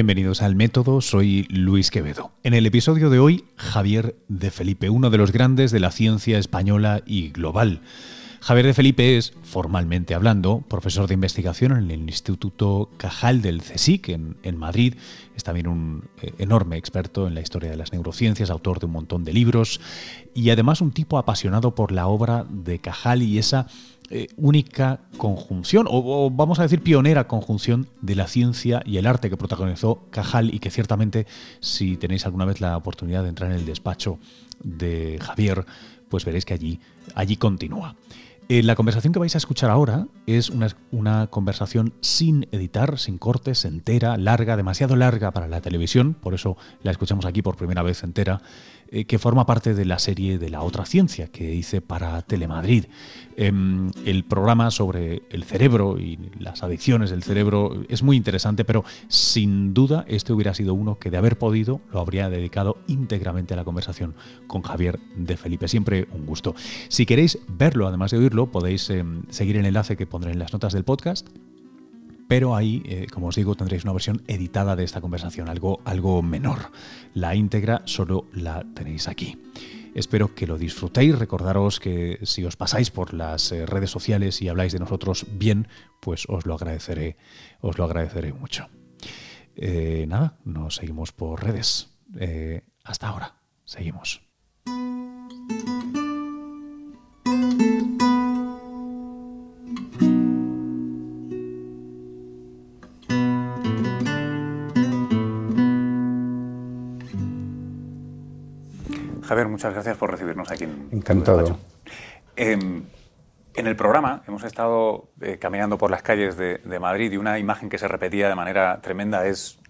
Bienvenidos al Método, soy Luis Quevedo. En el episodio de hoy, Javier de Felipe, uno de los grandes de la ciencia española y global. Javier de Felipe es, formalmente hablando, profesor de investigación en el Instituto Cajal del CSIC en, Madrid. Es también un eh, enorme experto en la historia de las neurociencias, autor de un montón de libros y además un tipo apasionado por la obra de Cajal y esa eh, única conjunción, o, vamos a decir pionera conjunción de la ciencia y el arte que protagonizó Cajal y que ciertamente si tenéis alguna vez la oportunidad de entrar en el despacho de Javier, pues veréis que allí, allí continúa. Eh, la conversación que vais a escuchar ahora es una, una, conversación sin editar, sin cortes, entera, larga, demasiado larga para la televisión, por eso la escuchamos aquí por primera vez entera, eh, que forma parte de la serie de la otra ciencia que hice para Telemadrid. Em, el programa sobre el cerebro y las adicciones del cerebro es muy interesante, pero sin duda este hubiera sido uno que de haber podido lo habría dedicado íntegramente a la conversación con Javier de Felipe. Siempre un gusto. Si queréis verlo, además de oírlo, podéis em, seguir el enlace que pondré en las notas del podcast pero ahí, eh, como os digo, tendréis una versión editada de esta conversación, algo, algo menor. La íntegra solo la tenéis aquí. Espero que lo disfrutéis. Recordaros que si os pasáis por las eh, redes sociales y habláis de nosotros bien, pues os lo agradeceré, os lo agradeceré mucho. Eh, nada, nos seguimos por redes. hasta ahora, seguimos. Javier, muchas gracias por recibirnos aquí en Encantado. Em, en el programa hemos estado eh, caminando por las calles de, Madrid y una imagen que se repetía de manera tremenda es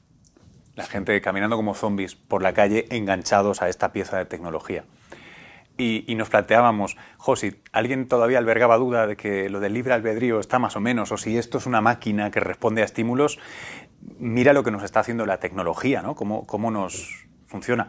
la gente caminando como zombies por la calle enganchados a esta pieza de tecnología. Y, nos planteábamos, Josi, ¿alguien todavía albergaba duda de que lo del libre albedrío está más o menos? O si esto es una máquina que responde a estímulos, mira lo que nos está haciendo la tecnología, ¿no? Cómo, cómo nos funciona.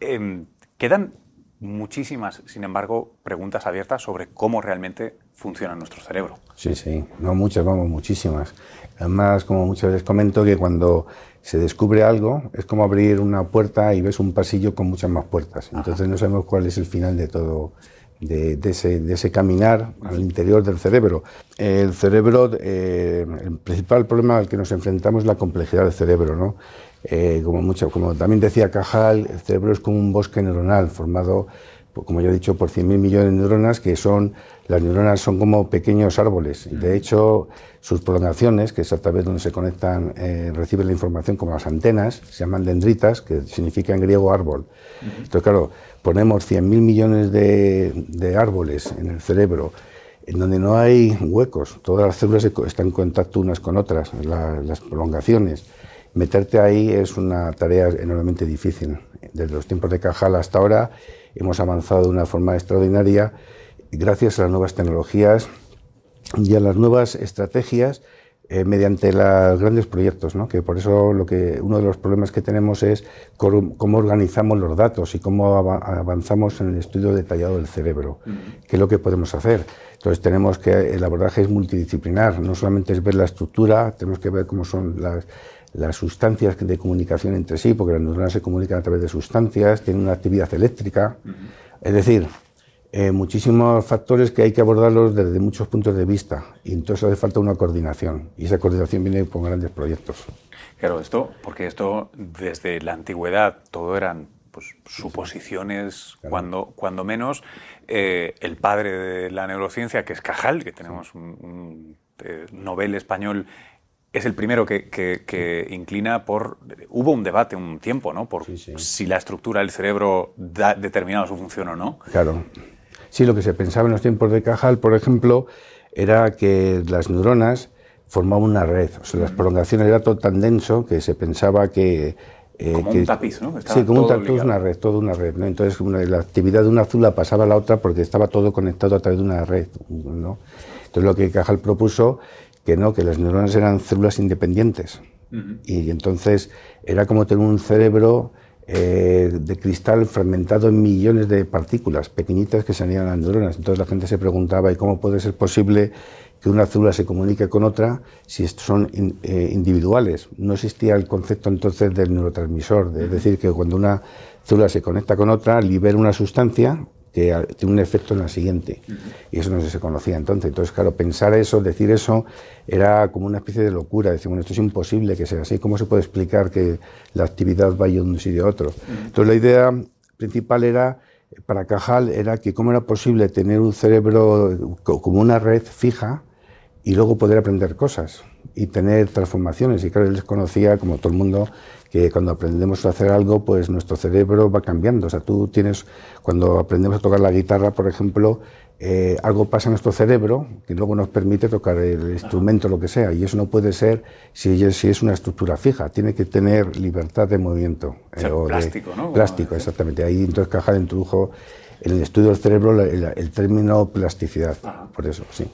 Em, Quedan muchísimas, sin embargo, preguntas abiertas sobre cómo realmente funciona nuestro cerebro. Sí, sí, no muchas, vamos, muchísimas. Además, como muchas veces comento, que cuando se descubre algo es como abrir una puerta y ves un pasillo con muchas más puertas. Entonces no sabemos cuál es el final de todo, de, ese, caminar al interior del cerebro. El cerebro, eh, el principal problema al que nos enfrentamos es la complejidad del cerebro, ¿no? Eh, como, mucho, como también decía Cajal, el cerebro es como un bosque neuronal formado, como ya he dicho, por 100.000 millones de neuronas, que son, las neuronas son como pequeños árboles. De hecho, sus prolongaciones, que es a través donde se conectan, eh, reciben la información como las antenas, se llaman dendritas, que significa en griego árbol. Entonces, claro, ponemos 100.000 millones de árboles en el cerebro, en donde no hay huecos, todas las células están en contacto unas con otras, las prolongaciones meterte ahí es una tarea enormemente difícil. Desde los tiempos de Cajal hasta ahora hemos avanzado de una forma extraordinaria gracias a las nuevas tecnologías y a las nuevas estrategias eh, mediante los grandes proyectos, ¿no? que por eso lo que, uno de los problemas que tenemos es cómo, organizamos los datos y cómo avanzamos en el estudio detallado del cerebro, qué es lo que podemos hacer. Entonces tenemos que, el abordaje es multidisciplinar, no solamente es ver la estructura, tenemos que ver cómo son las, las sustancias de comunicación entre sí, porque las neuronas se comunican a través de sustancias, tienen una actividad eléctrica. Es decir, eh, muchísimos factores que hay que abordarlos desde muchos puntos de vista y entonces hace falta una coordinación y esa coordinación viene con grandes proyectos. Claro, esto, porque esto desde la antigüedad todo eran pues, suposiciones, cuando, cuando menos eh, el padre de la neurociencia, que es Cajal, que tenemos un, un eh, novel español es el primero que, inclina por... Hubo un debate un tiempo, ¿no? Por si la estructura del cerebro da determinado su función o no. Claro. Sí, lo que se pensaba en los tiempos de Cajal, por ejemplo, era que las neuronas formaban una red. O sea, las prolongaciones era todo tan denso que se pensaba que... Eh, como un tapiz, ¿no? sí, como un tapiz, una red, toda una red. ¿no? Entonces, la actividad de una azula pasaba a la otra porque estaba todo conectado a través de una red. ¿no? Entonces, lo que Cajal propuso que no, que las neuronas eran células independientes. Y entonces era como tener un cerebro eh, de cristal fragmentado en millones de partículas pequeñitas que salían las neuronas. Entonces la gente se preguntaba, ¿y cómo puede ser posible que una célula se comunique con otra si son eh, individuales? No existía el concepto entonces del neurotransmisor, es decir, que cuando una célula se conecta con otra, libera una sustancia que tiene un efecto en la siguiente. Y eso no se conocía entonces. Entonces, claro, pensar eso, decir eso, era como una especie de locura. Decir, bueno, esto es imposible que sea así. ¿Cómo se puede explicar que la actividad vaya de un sitio a otro? Entonces, la idea principal era, para Cajal, era que cómo era posible tener un cerebro como una red fija y luego poder aprender cosas y tener transformaciones. Y claro, él les conocía, como todo el mundo, que cuando aprendemos a hacer algo, pues nuestro cerebro va cambiando. O sea, tú tienes, cuando aprendemos a tocar la guitarra, por ejemplo, eh, algo pasa en nuestro cerebro que luego nos permite tocar el instrumento, lo que sea, y eso no puede ser si, si es una estructura fija, tiene que tener libertad de movimiento. Eh, plástico, ¿no? Plástico, exactamente. Ahí entonces Cajal introdujo en el estudio del cerebro el, término plasticidad, por eso, sí.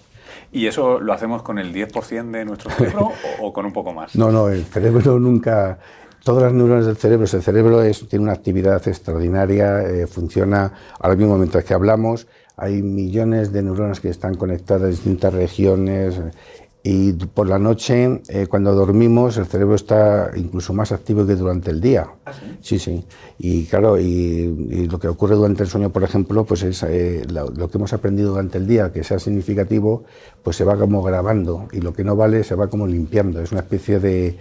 ¿Y eso lo hacemos con el 10% de nuestro cerebro o, con un poco más? No, no, el cerebro nunca... Todas las neuronas del cerebro, el cerebro es, tiene una actividad extraordinaria, eh, funciona ahora mismo mientras que hablamos, hay millones de neuronas que están conectadas en distintas regiones y por la noche, eh, cuando dormimos, el cerebro está incluso más activo que durante el día. ¿Ah, sí? sí, Y claro, y, lo que ocurre durante el sueño, por ejemplo, pues es eh, lo, que hemos aprendido durante el día, que sea significativo, pues se va como grabando y lo que no vale se va como limpiando. Es una especie de,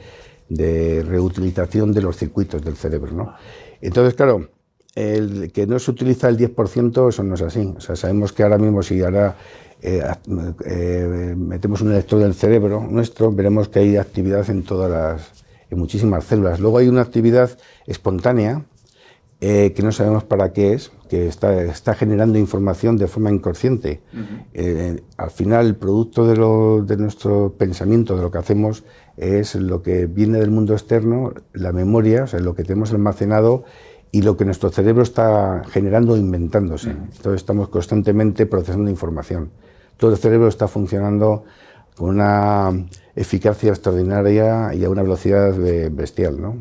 de reutilización de los circuitos del cerebro. ¿no? Entonces, claro, el que no se utiliza el 10%, eso no es así. O sea, sabemos que ahora mismo si ahora eh, eh, metemos un electrodo en el cerebro nuestro, veremos que hay actividad en todas las, en muchísimas células. Luego hay una actividad espontánea eh, que no sabemos para qué es, que está, está generando información de forma inconsciente. al final, el producto de, lo, de nuestro pensamiento, de lo que hacemos, es lo que viene del mundo externo, la memoria, o sea, lo que tenemos almacenado y lo que nuestro cerebro está generando o inventándose. Entonces estamos constantemente procesando información todo el cerebro está funcionando con una eficacia extraordinaria y a una velocidad bestial, ¿no?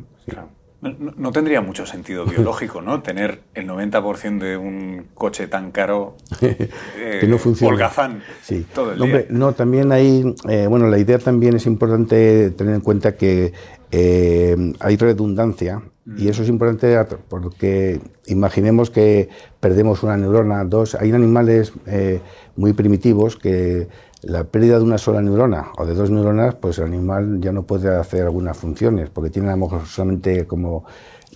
No, tendría mucho sentido biológico, ¿no? Tener el 90% de un coche tan caro que no eh, funciona. holgazán sí. todo el Hombre, No, también hay, eh, bueno, la idea también es importante tener en cuenta que eh, hay redundancia y mm. eso es importante porque imaginemos que perdemos una neurona, dos, hay animales muy primitivos que la pérdida de una sola neurona o de dos neuronas, pues el animal ya no puede hacer algunas funciones, porque tiene a lo mejor solamente como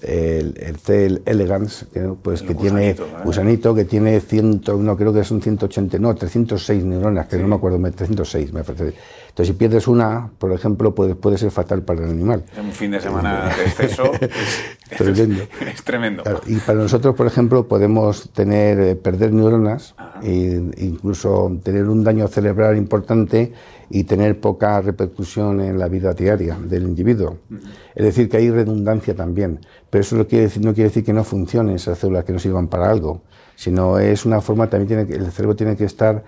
el, el C elegans, que, pues, que tiene gusanito, que tiene 100, no creo que son 180, no, 306 neuronas, que no me acuerdo, 306 me parece. Entonces, si pierdes una, por ejemplo, puede, puede ser fatal para el animal. Un fin de semana de exceso es, tremendo. Es, tremendo. y para nosotros, por ejemplo, podemos tener, eh, perder neuronas e incluso tener un daño cerebral importante y tener poca repercusión en la vida diaria del individuo. Es decir, que hay redundancia también. Pero eso no quiere decir, no quiere decir que no funcionen esas células, que no sirvan para algo, sino es una forma, también tiene que, el cerebro tiene que estar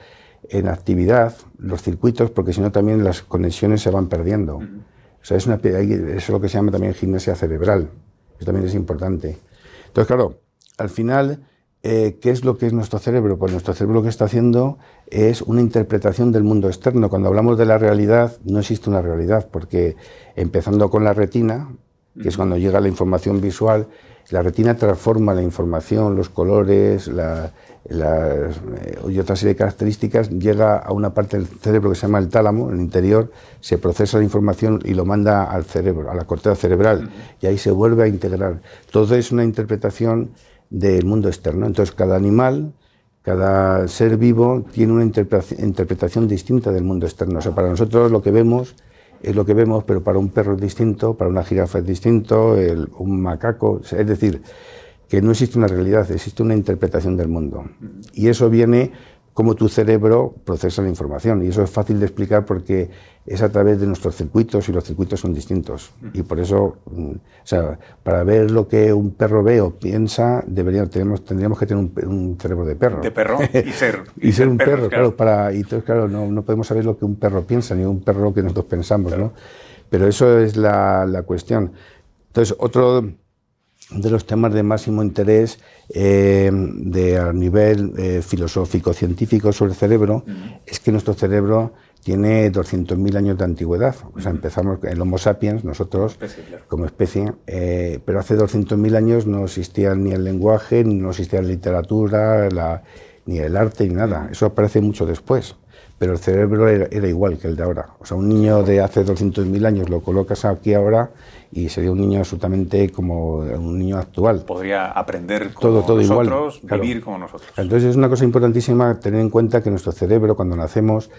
en actividad, los circuitos, porque si no también las conexiones se van perdiendo. O sea, es una, eso es lo que se llama también gimnasia cerebral. Eso también es importante. Entonces, claro, al final, eh, ¿qué es lo que es nuestro cerebro? Pues nuestro cerebro lo que está haciendo es una interpretación del mundo externo. Cuando hablamos de la realidad, no existe una realidad, porque empezando con la retina, que es cuando llega la información visual, la retina transforma la información, los colores, la, eh, y otra serie de características, llega a una parte del cerebro que se llama el tálamo, en el interior, se procesa la información y lo manda al cerebro, a la corteza cerebral, y ahí se vuelve a integrar. Todo es una interpretación del mundo externo. Entonces, cada animal, cada ser vivo tiene una interpretación distinta del mundo externo. O sea, para nosotros lo que vemos es lo que vemos, pero para un perro es distinto, para una jirafa es distinto, un macaco, es decir, que no existe una realidad, existe una interpretación del mundo. Y eso viene como tu cerebro procesa la información. Y eso es fácil de explicar porque es a través de nuestros circuitos y los circuitos son distintos. Y por eso, mm, o sea, para ver lo que un perro ve o piensa, deberíamos, tenemos, tendríamos que tener un, cerebro de perro. De perro y ser, y, ser, un perro, claro. para, y entonces, claro, no, no, podemos saber lo que un perro piensa, ni un perro que nosotros pensamos, ¿no? Pero eso es la, la cuestión. Entonces, otro de los temas de máximo interés eh, de, a nivel eh, filosófico, científico sobre el cerebro, es que nuestro cerebro tiene 200.000 años de antigüedad. O sea, empezamos el Homo sapiens, nosotros, como especie, eh, pero hace 200.000 años no existía ni el lenguaje, ni no existía la literatura, ni el arte, ni nada. Eso aparece mucho después. Pero el cerebro era, era, igual que el de ahora. O sea, un niño de hace 200.000 años lo colocas aquí ahora y sería un niño absolutamente como un niño actual. Podría aprender como todo, nosotros, vivir como nosotros. Entonces es una cosa importantísima tener en cuenta que nuestro cerebro cuando nacemos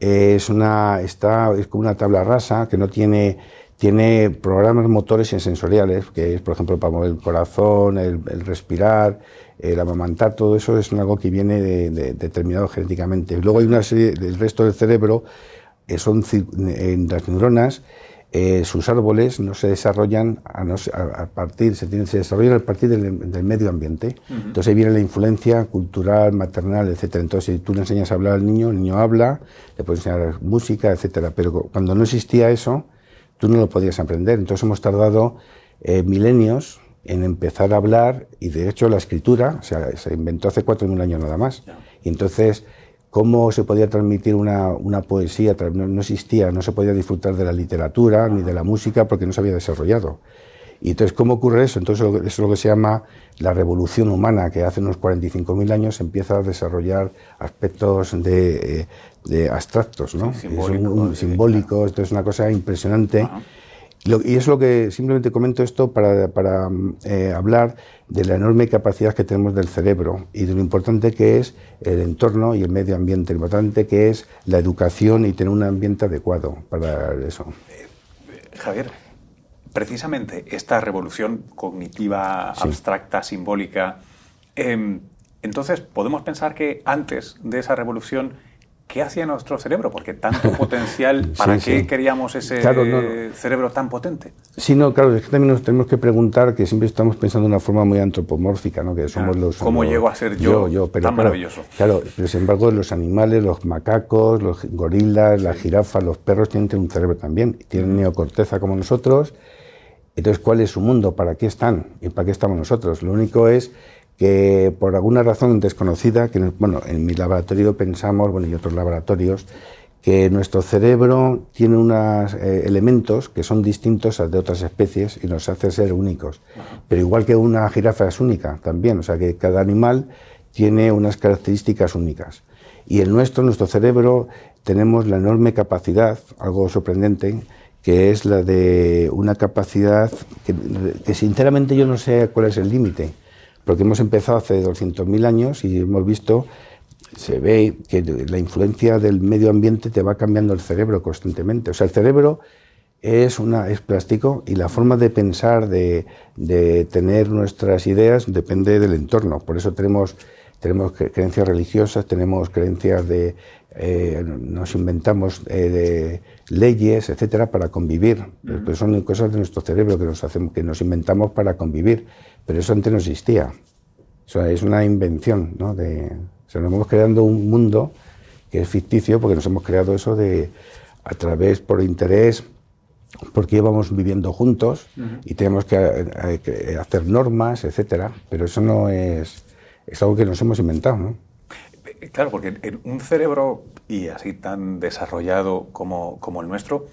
es una está es como una tabla rasa que no tiene tiene programas motores y sensoriales, que es, por ejemplo, para mover el corazón, el, respirar, el amamantar, todo eso es algo que viene determinado genéticamente. Luego hay una serie, del resto del cerebro, eh, son en las neuronas, eh, sus árboles no se desarrollan a, partir, se, tienen, se, desarrollan a partir del, medio ambiente. Entonces ahí viene la influencia cultural, maternal, etcétera. Entonces si tú le enseñas a hablar al niño, el niño habla, le puedes enseñar música, etcétera. Pero cuando no existía eso, tú no lo podías aprender. Entonces hemos tardado eh, milenios en empezar a hablar y de hecho la escritura o sea, se inventó hace 4.000 años nada más. Y entonces cómo se podía transmitir una, una poesía, no, existía, no se podía disfrutar de la literatura ni de la música porque no se había desarrollado. Y entonces, ¿cómo ocurre eso? Entonces, eso es lo que se llama la revolución humana, que hace unos 45.000 años empieza a desarrollar aspectos de, de abstractos, ¿no? simbólicos, entonces es una cosa impresionante y es lo que simplemente comento esto para, para eh, hablar de la enorme capacidad que tenemos del cerebro y de lo importante que es el entorno y el medio ambiente, lo importante que es la educación y tener un ambiente adecuado para eso. Eh, Javier, precisamente esta revolución cognitiva, abstracta, simbólica, em, entonces podemos pensar que antes de esa revolución ¿qué hacía nuestro cerebro? Porque tanto potencial, ¿para qué queríamos ese cerebro tan potente? Sí, no, claro, es que también nos tenemos que preguntar que siempre estamos pensando de una forma muy antropomórfica, ¿no? Que somos los... ¿Cómo llego a ser yo, yo, pero, tan maravilloso? Claro, pero sin embargo los animales, los macacos, los gorilas, las jirafas, los perros tienen un cerebro también, tienen neocorteza como nosotros. Entonces, ¿cuál es su mundo? ¿Para qué están? ¿Y para qué estamos nosotros? Lo único es que por alguna razón desconocida, que bueno, en mi laboratorio pensamos, bueno, y otros laboratorios, que nuestro cerebro tiene unos eh, elementos que son distintos a de otras especies y nos hace ser únicos. Pero igual que una jirafa es única también, o sea que cada animal tiene unas características únicas. Y en nuestro, nuestro cerebro, tenemos la enorme capacidad, algo sorprendente, que es la de una capacidad que sinceramente yo no sé cuál es el límite porque hemos empezado hace 200.000 años y hemos visto, se ve que la influencia del medio ambiente te va cambiando el cerebro constantemente. O sea, el cerebro es, una, es plástico y la forma de pensar, de, de tener nuestras ideas, depende del entorno. Por eso tenemos, tenemos creencias religiosas, tenemos creencias de... Eh, nos inventamos eh, de leyes, etcétera, para convivir. Pues son cosas de nuestro cerebro que nos, hacemos, que nos inventamos para convivir pero eso antes no existía. O sea, es una invención, ¿no? De, o sea, nos hemos creando un mundo que es ficticio porque nos hemos creado eso de a través por interés, porque íbamos viviendo juntos y tenemos que, hacer normas, etcétera. Pero eso no es, es algo que nos hemos inventado, ¿no? Claro, porque en un cerebro y así tan desarrollado como, como el nuestro,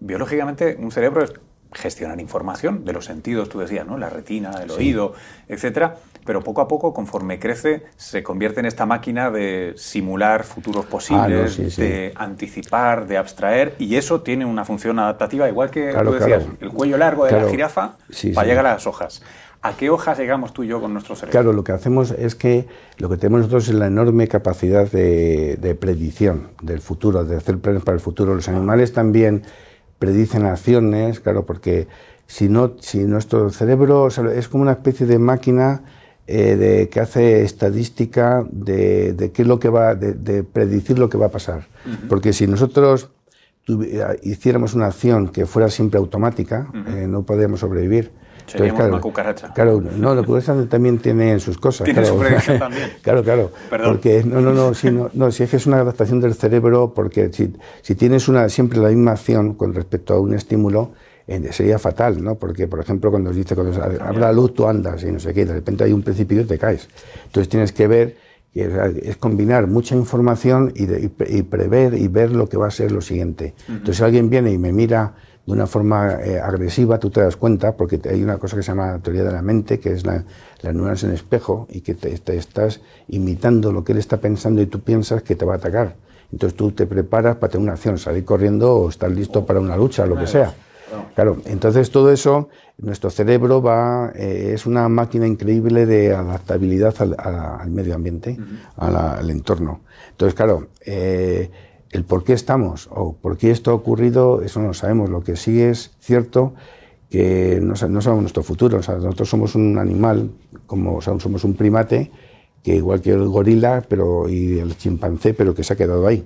biológicamente un cerebro es gestionar información de los sentidos, tú decías, ¿no? La retina, el oído, etcétera. Pero poco a poco, conforme crece, se convierte en esta máquina de simular futuros ah, posibles, de anticipar, de abstraer, y eso tiene una función adaptativa, igual que tú decías, el cuello largo de la jirafa para llegar a las hojas. ¿A qué hojas llegamos tú y yo con nuestro cerebro? Claro, lo que hacemos es que lo que tenemos nosotros es la enorme capacidad de, de predicción del futuro, de hacer planes para el futuro. Los animales también predicen acciones, claro, porque si no, si nuestro cerebro es como una especie de máquina eh, de, que hace estadística de, qué es lo que va, de, predecir lo que va a pasar. Porque si nosotros hiciéramos una acción que fuera siempre automática, eh, no podríamos sobrevivir. Seríamos claro, una cucaracha. Claro, no, la cucaracha también tiene sus cosas. Tiene claro. su predicción también. claro, claro. Perdón. Porque, no, no, no, si, no, no, si es que es una adaptación del cerebro, porque si, si tienes una, siempre la misma acción con respecto a un estímulo, sería fatal, ¿no? Porque, por ejemplo, cuando dice, cuando la luz, tú andas y no sé qué, de repente hay un precipicio y te caes. Entonces tienes que ver, es combinar mucha información y, prever y ver lo que va a ser lo siguiente. Entonces, si alguien viene y me mira de una forma eh, agresiva, tú te das cuenta, porque hay una cosa que se llama teoría de la mente, que es la, las neuronas en espejo, y que te, estás imitando lo que él está pensando y tú piensas que te va a atacar. Entonces tú te preparas para tener una acción, salir corriendo o estar listo para una lucha, lo que sea. Claro, entonces todo eso, nuestro cerebro va, eh, es una máquina increíble de adaptabilidad al, medio ambiente, al entorno. Entonces, claro, eh, el por qué estamos o por qué esto ha ocurrido, eso no lo sabemos. Lo que sí es cierto que no, no sabemos nuestro futuro. O sea, nosotros somos un animal, como somos un primate, que igual que el gorila pero, y el chimpancé, pero que se ha quedado ahí.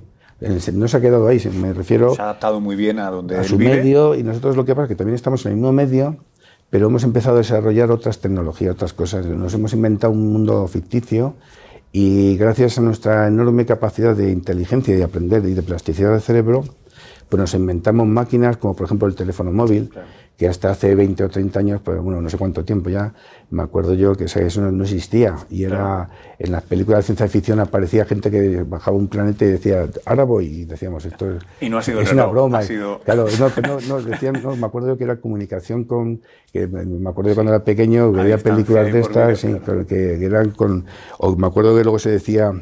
No se ha quedado ahí, me refiero... Se ha adaptado muy bien a donde A su medio, y nosotros lo que pasa es que también estamos en el mismo medio, pero hemos empezado a desarrollar otras tecnologías, otras cosas. Nos hemos inventado un mundo ficticio y gracias a nuestra enorme capacidad de inteligencia y de aprender y de plasticidad del cerebro, pues nos inventamos máquinas como por ejemplo el teléfono móvil, que hasta hace 20 o 30 años, pues bueno, no sé cuánto tiempo ya, me acuerdo yo que eso no existía. Y era, en las películas de ciencia ficción aparecía gente que bajaba un planeta y decía, ahora voy, y decíamos, esto es, y no ha sido es una broma. Ha sido... Claro, no, no, decían, no, me acuerdo yo que era comunicación con, que me acuerdo de cuando era pequeño, veía películas de estas, que eran con, o me acuerdo que luego se decía,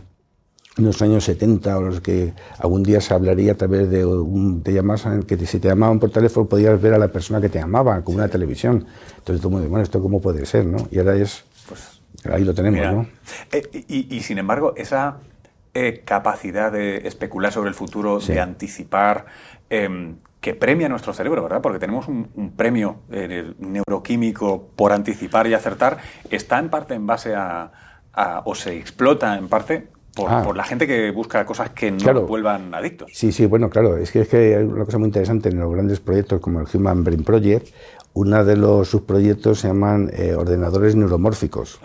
en los años 70 o los que algún día se hablaría a través de un te llamas que si te llamaban por teléfono podías ver a la persona que te amaba como una televisión. Entonces todo bueno esto cómo puede ser no y ahora es pues ahí lo tenemos no eh, y, sin embargo esa eh, capacidad de especular sobre el futuro de anticipar em, que premia nuestro cerebro, ¿verdad? Porque tenemos un, premio eh, neuroquímico por anticipar y acertar, está en parte en base a, o se explota en parte Ah. Por, la gente que busca cosas que no vuelvan adictos. Sí, sí, bueno, claro. Es que, es que hay una cosa muy interesante en los grandes proyectos como el Human Brain Project. Uno de los subproyectos se llaman eh, ordenadores neuromórficos.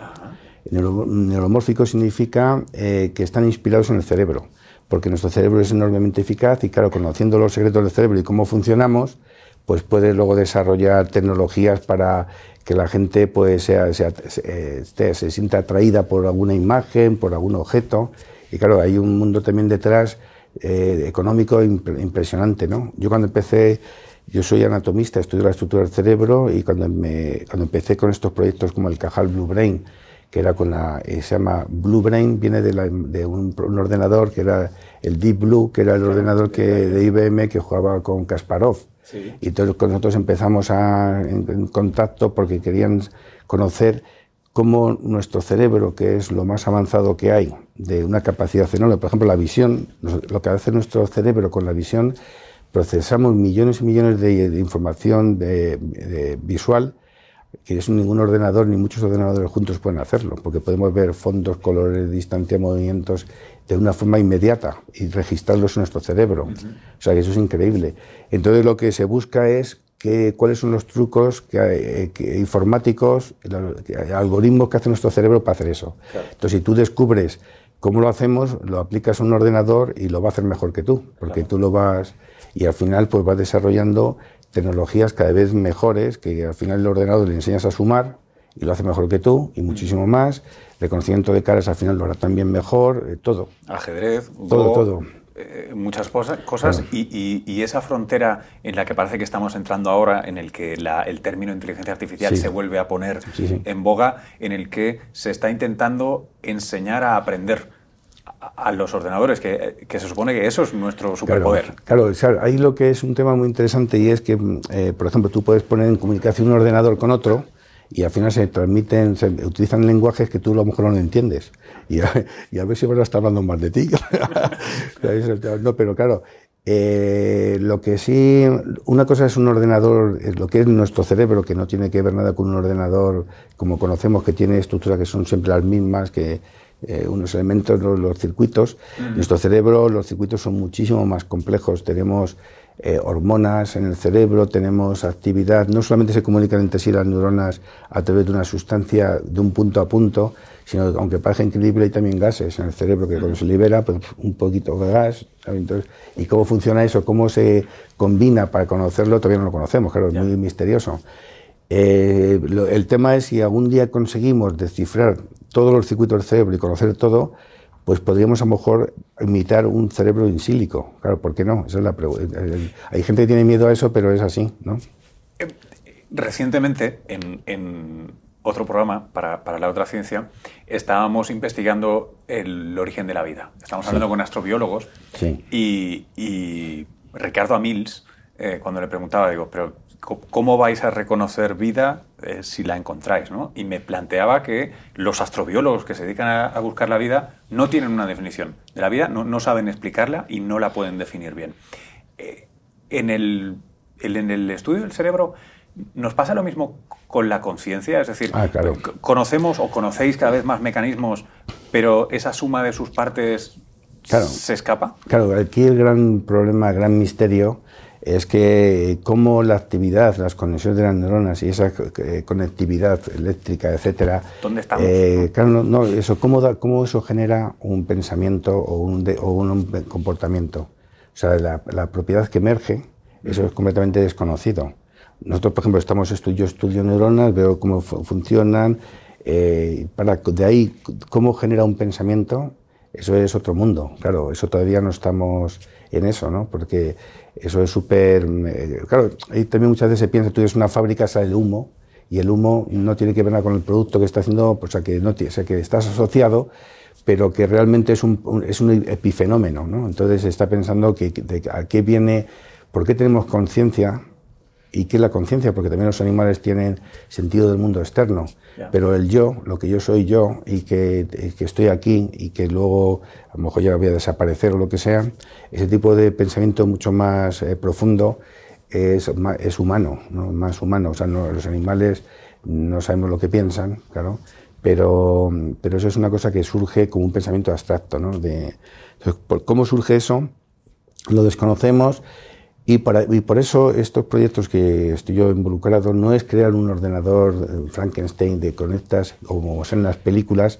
neuromórfico significa eh, que están inspirados en el cerebro, porque nuestro cerebro es enormemente eficaz y, claro, conociendo los secretos del cerebro y cómo funcionamos, pues puede luego desarrollar tecnologías para que la gente pues, sea, se sienta atraída por alguna imagen, por algún objeto. Y claro, hay un mundo también detrás eh, económico impresionante. ¿no? Yo cuando empecé, yo soy anatomista, estudio la estructura del cerebro y cuando, me, cuando empecé con estos proyectos como el Cajal Blue Brain, que era con la, eh, se llama Blue Brain, viene de, de un, ordenador que era el Deep Blue, que era el ordenador que, de IBM que jugaba con Kasparov. Y entonces nosotros empezamos a, en, contacto porque querían conocer cómo nuestro cerebro, que es lo más avanzado que hay, de una capacidad enorme, por ejemplo, la visión, lo que hace nuestro cerebro con la visión, procesamos millones y millones de, información de, visual que es ningún ordenador ni muchos ordenadores juntos pueden hacerlo, porque podemos ver fondos, colores, distancia, movimientos de una forma inmediata y registrarlos en nuestro cerebro. O sea, que eso es increíble. Entonces lo que se busca es que, cuáles son los trucos que, informáticos, algoritmos que hace nuestro cerebro para hacer eso. Entonces, si tú descubres cómo lo hacemos, lo aplicas a un ordenador y lo va a hacer mejor que tú, porque tú lo vas y al final pues vas desarrollando tecnologías cada vez mejores, que al final el ordenador le enseñas a sumar y lo hace mejor que tú y muchísimo más. Reconocimiento de caras al final lo hará también mejor, eh, todo. Ajedrez, todo, todo. Eh, muchas cosas, cosas y, esa frontera en la que parece que estamos entrando ahora, en el que el término inteligencia artificial se vuelve a poner en boga, en el que se está intentando enseñar a aprender a los ordenadores, que, se supone que eso es nuestro superpoder. Claro, claro, ahí lo que es un tema muy interesante y es que, eh, por ejemplo, tú puedes poner en comunicación un ordenador con otro y al final se transmiten, se utilizan lenguajes que tú a lo mejor no entiendes. Y a, ver si van a estar hablando más de ti. no, pero claro, eh, lo que sí, una cosa es un ordenador, es lo que es nuestro cerebro, que no tiene que ver nada con un ordenador como conocemos, que tiene estructuras que son siempre las mismas, que eh, unos elementos, los, circuitos. Nuestro cerebro, los circuitos son muchísimo más complejos. Tenemos eh, hormonas en el cerebro, tenemos actividad, no solamente se comunican entre sí las neuronas a través de una sustancia de un punto a punto, sino que aunque parezca increíble hay también gases en el cerebro que cuando se libera pues un poquito de gas. Entonces, ¿Y cómo funciona eso? ¿Cómo se combina para conocerlo? Todavía no lo conocemos, claro, es muy misterioso. Eh, el tema es si algún día conseguimos descifrar todos los circuitos del cerebro y conocer todo, pues podríamos a lo mejor imitar un cerebro in sílico. Claro, ¿por qué no? Esa es la Hay gente que tiene miedo a eso, pero es así, ¿no? Eh, recientemente, en, otro programa para, la otra ciencia, estábamos investigando el, origen de la vida. Estábamos hablando con astrobiólogos y, Ricardo Amils, eh, cuando le preguntaba, digo, pero ¿cómo vais a reconocer vida eh, si la encontráis? ¿no? Y me planteaba que los astrobiólogos que se dedican a, buscar la vida no tienen una definición de la vida, no, saben explicarla y no la pueden definir bien. Eh, en, el, en el estudio del cerebro, ¿nos pasa lo mismo con la conciencia? Es decir, ah, conocemos o conocéis cada vez más mecanismos, pero esa suma de sus partes se escapa. Claro, aquí el gran problema, el gran misterio es que cómo la actividad, las conexiones de las neuronas y esa eh, conectividad eléctrica, etcétera, ¿dónde estamos? Eh, claro, no, eso, cómo, cómo, eso genera un pensamiento o un, o un comportamiento. O sea, la, la, propiedad que emerge, eso es completamente desconocido. Nosotros, por ejemplo, estamos estudio, estudio neuronas, veo cómo funcionan, eh, para de ahí cómo genera un pensamiento, eso es otro mundo. Claro, eso todavía no estamos en eso, ¿no? Porque eso es súper... Eh, claro, ahí también muchas veces se piensa, tú eres una fábrica, sale el humo, y el humo no tiene que ver nada con el producto que está haciendo, pues, o sea, que, no, que estás asociado, pero que realmente es un, es un epifenómeno, ¿no? Entonces está pensando que, a qué viene, por qué tenemos conciencia y qué es la conciencia, porque también los animales tienen sentido del mundo externo, pero el yo, lo que yo soy yo y que, que, estoy aquí y que luego a lo mejor ya voy a desaparecer o lo que sea, ese tipo de pensamiento mucho más eh, profundo es, es humano, ¿no? más humano. O sea, los animales no sabemos lo que piensan, claro, pero, pero eso es una cosa que surge como un pensamiento abstracto. ¿no? De, ¿Cómo surge eso? Lo desconocemos y, para, y, por eso estos proyectos que estoy yo involucrado no es crear un ordenador eh, Frankenstein de conectas como son las películas,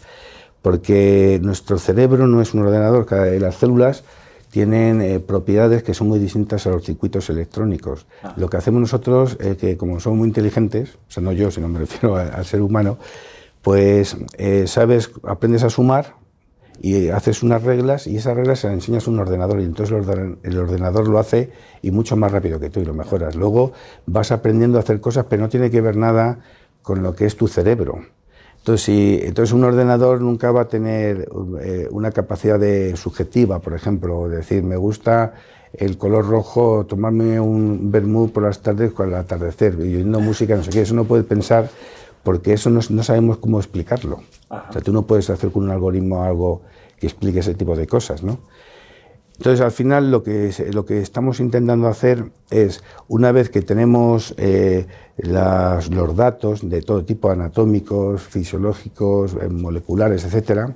porque nuestro cerebro no es un ordenador, cada, las células tienen eh, propiedades que son muy distintas a los circuitos electrónicos. Ah. Lo que hacemos nosotros es que como somos muy inteligentes, o sea, no yo, sino me refiero al ser humano, pues eh, sabes, aprendes a sumar, y haces unas reglas y esas reglas se las enseñas a un ordenador y entonces el ordenador lo hace y mucho más rápido que tú y lo mejoras. Luego vas aprendiendo a hacer cosas, pero no tiene que ver nada con lo que es tu cerebro. Entonces, si, entonces un ordenador nunca va a tener eh, una capacidad de subjetiva, por ejemplo, decir, me gusta el color rojo, tomarme un vermut por las tardes con el atardecer, y oyendo música, no sé qué, eso no puede pensar porque eso no, sabemos cómo explicarlo. O sea, tú no puedes hacer con un algoritmo algo que explique ese tipo de cosas, ¿no? Entonces, al final, lo que, lo que estamos intentando hacer es, una vez que tenemos eh, los datos de todo tipo, anatómicos, fisiológicos, eh, moleculares, etcétera,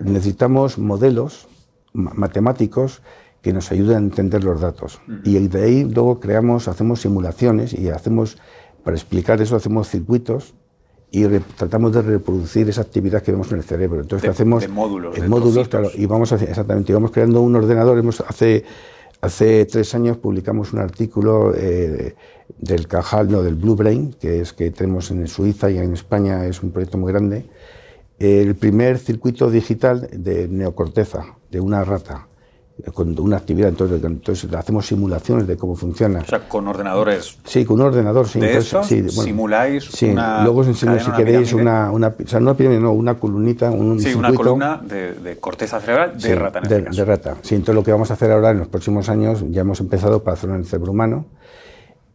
necesitamos modelos matemáticos que nos ayuden a entender los datos. Y de ahí luego creamos, hacemos simulaciones y hacemos, para explicar eso, hacemos circuitos y tratamos de reproducir esa actividad que vemos en el cerebro. Entonces, hacemos de módulos, en módulos, claro, y vamos exactamente, vamos creando un ordenador. Hemos, hace, hace tres años publicamos un artículo eh, del Cajal, no, del Blue Brain, que es que tenemos en Suiza y en España, es un proyecto muy grande. El primer circuito digital de neocorteza, de una rata con una actividad, entonces, entonces hacemos simulaciones de cómo funciona. O sea, con ordenadores. Sí, con un ordenador, sí. De sí, simuláis sí, luego os enseño si queréis una, una, o sea, no una no, una columnita, un Sí, una columna de, corteza cerebral de rata en de, este de, rata. Sí, entonces lo que vamos a hacer ahora en los próximos años, ya hemos empezado para hacerlo en el cerebro humano.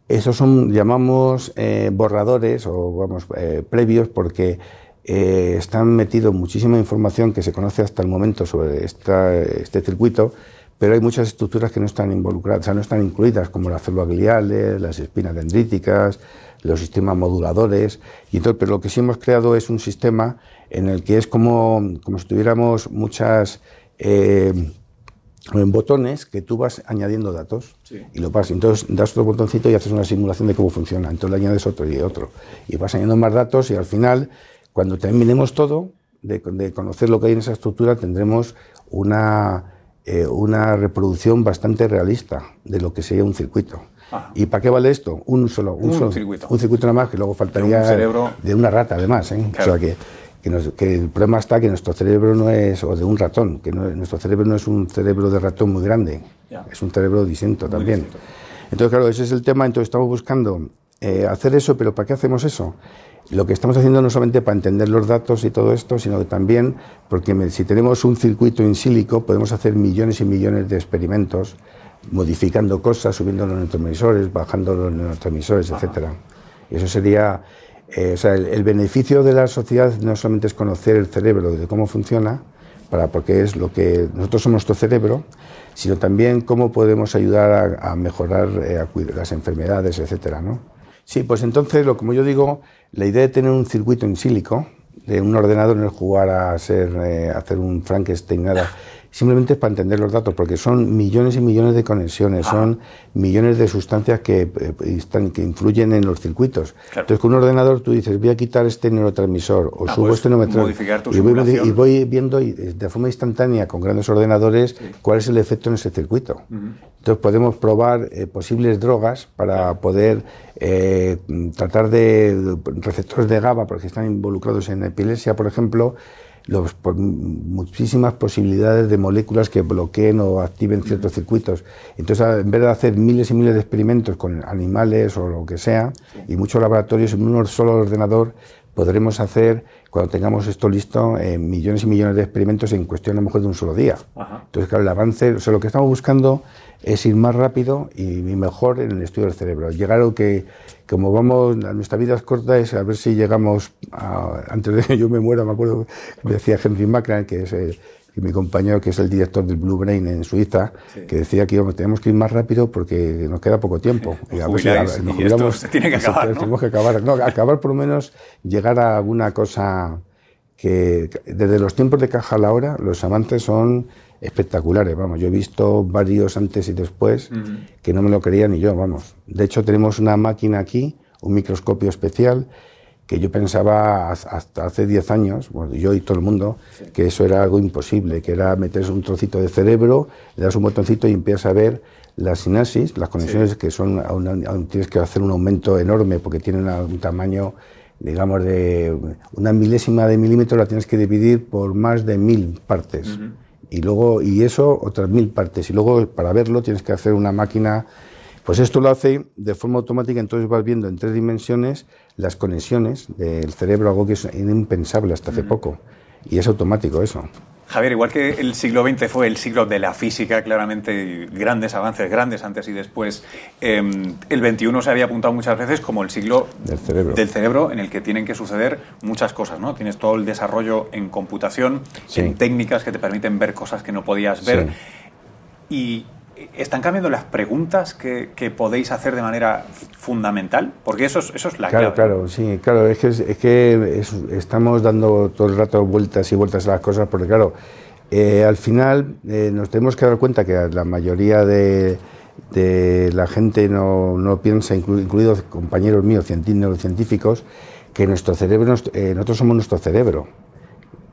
Esos son, llamamos eh, borradores o vamos, eh, previos porque eh, están metidos muchísima información que se conoce hasta el momento sobre esta, este circuito pero hay muchas estructuras que no están involucradas, o sea, no están incluidas, como las células gliales, las espinas dendríticas, los sistemas moduladores. Y entonces, pero lo que sí hemos creado es un sistema en el que es como, como si tuviéramos muchas, eh, botones que tú vas añadiendo datos y lo vas. Entonces das otro botoncito y haces una simulación de cómo funciona. Entonces le añades otro y otro. Y vas añadiendo más datos y al final, cuando terminemos todo, de, conocer lo que hay en esa estructura, tendremos una, eh, una reproducción bastante realista de lo que sería un circuito. ¿Y para qué vale esto? Un solo, un, solo, circuito. Un circuito nada más, que luego faltaría de, una rata además. ¿eh? O sea que que, el problema está que nuestro cerebro no es, o de un ratón, que nuestro cerebro no es un cerebro de ratón muy grande, es un cerebro distinto también. Entonces, claro, ese es el tema, entonces estamos buscando eh, hacer eso, pero ¿para qué hacemos eso? Lo que estamos haciendo no solamente para entender los datos y todo esto, sino que también porque si tenemos un circuito in sílico podemos hacer millones y millones de experimentos modificando cosas, subiendo los neurotransmisores, bajando los neurotransmisores, etcétera. Eso sería eh, o sea, el, beneficio de la sociedad no solamente es conocer el cerebro de cómo funciona, para, porque es lo que nosotros somos nuestro cerebro, sino también cómo podemos ayudar a, mejorar eh, a las enfermedades, etcétera, ¿no? Sí, pues entonces, lo, como yo digo, la idea de tener un circuito en sílico, de un ordenador no es jugar a ser, eh, hacer un Frankenstein, nada simplemente para entender los datos, porque son millones y millones de conexiones, son millones de sustancias que, eh, están, que influyen en los circuitos. Entonces, con un ordenador tú dices, voy a quitar este neurotransmisor o ah, subo este neurotransmisor y voy, y voy, viendo de forma instantánea con grandes ordenadores cuál es el efecto en ese circuito. Entonces, podemos probar eh, posibles drogas para poder eh, tratar de receptores de GABA, porque están involucrados en epilepsia, por ejemplo, los, muchísimas posibilidades de moléculas que bloqueen o activen ciertos circuitos. Entonces, en vez de hacer miles y miles de experimentos con animales o lo que sea, y muchos laboratorios en un solo ordenador, podremos hacer, cuando tengamos esto listo, eh, millones y millones de experimentos en cuestión a lo mejor de un solo día. Entonces, claro, el avance, o sea, lo que estamos buscando es ir más rápido y mejor en el estudio del cerebro. Llegar a lo que, como vamos, nuestra vida es corta, es a ver si llegamos, a, antes de que yo me muera, me acuerdo, me decía Henry Macran, que es mi compañero, que es el director del Blue Brain en Suiza, que decía que íbamos, tenemos que ir más rápido porque nos queda poco tiempo. y a si, nos esto se tiene que acabar, ¿no? Tenemos que acabar, no, acabar por lo menos, llegar a alguna cosa que, desde los tiempos de caja a la hora, los avances son espectaculares, vamos, yo he visto varios antes y después que no me lo creía ni yo, vamos. De hecho, tenemos una máquina aquí, un microscopio especial, que yo pensaba hasta hace 10 años, bueno, yo y todo el mundo, que eso era algo imposible, que era meterse un trocito de cerebro, le das un botoncito y empiezas a ver la sinapsis, las conexiones que son, tienes que hacer un aumento enorme porque tienen un tamaño, digamos, de una milésima de milímetro, la tienes que dividir por más de mil partes y luego y eso otras mil partes. Y luego para verlo tienes que hacer una máquina. Pues esto lo hace de forma automática entonces vas viendo en tres dimensiones las conexiones del cerebro algo que es impensable hasta hace poco. Y es automático eso Javier, igual que el siglo XX fue el siglo de la física, claramente grandes avances, grandes antes y después, em, el XXI se había apuntado muchas veces como el siglo del cerebro. del cerebro en el que tienen que suceder muchas cosas, ¿no? Tienes todo el desarrollo en computación, en técnicas que te permiten ver cosas que no podías ver. Y ¿Están cambiando las preguntas que, podéis hacer de manera fundamental? Porque eso es, eso es la claro, clave. Claro, sí, claro, es que, es que estamos dando todo el rato vueltas y vueltas a las cosas, porque claro, eh, al final eh, nos tenemos que dar cuenta que la mayoría de, la gente no, no piensa, incluidos compañeros míos, científicos, que nuestro cerebro, eh, nosotros somos nuestro cerebro.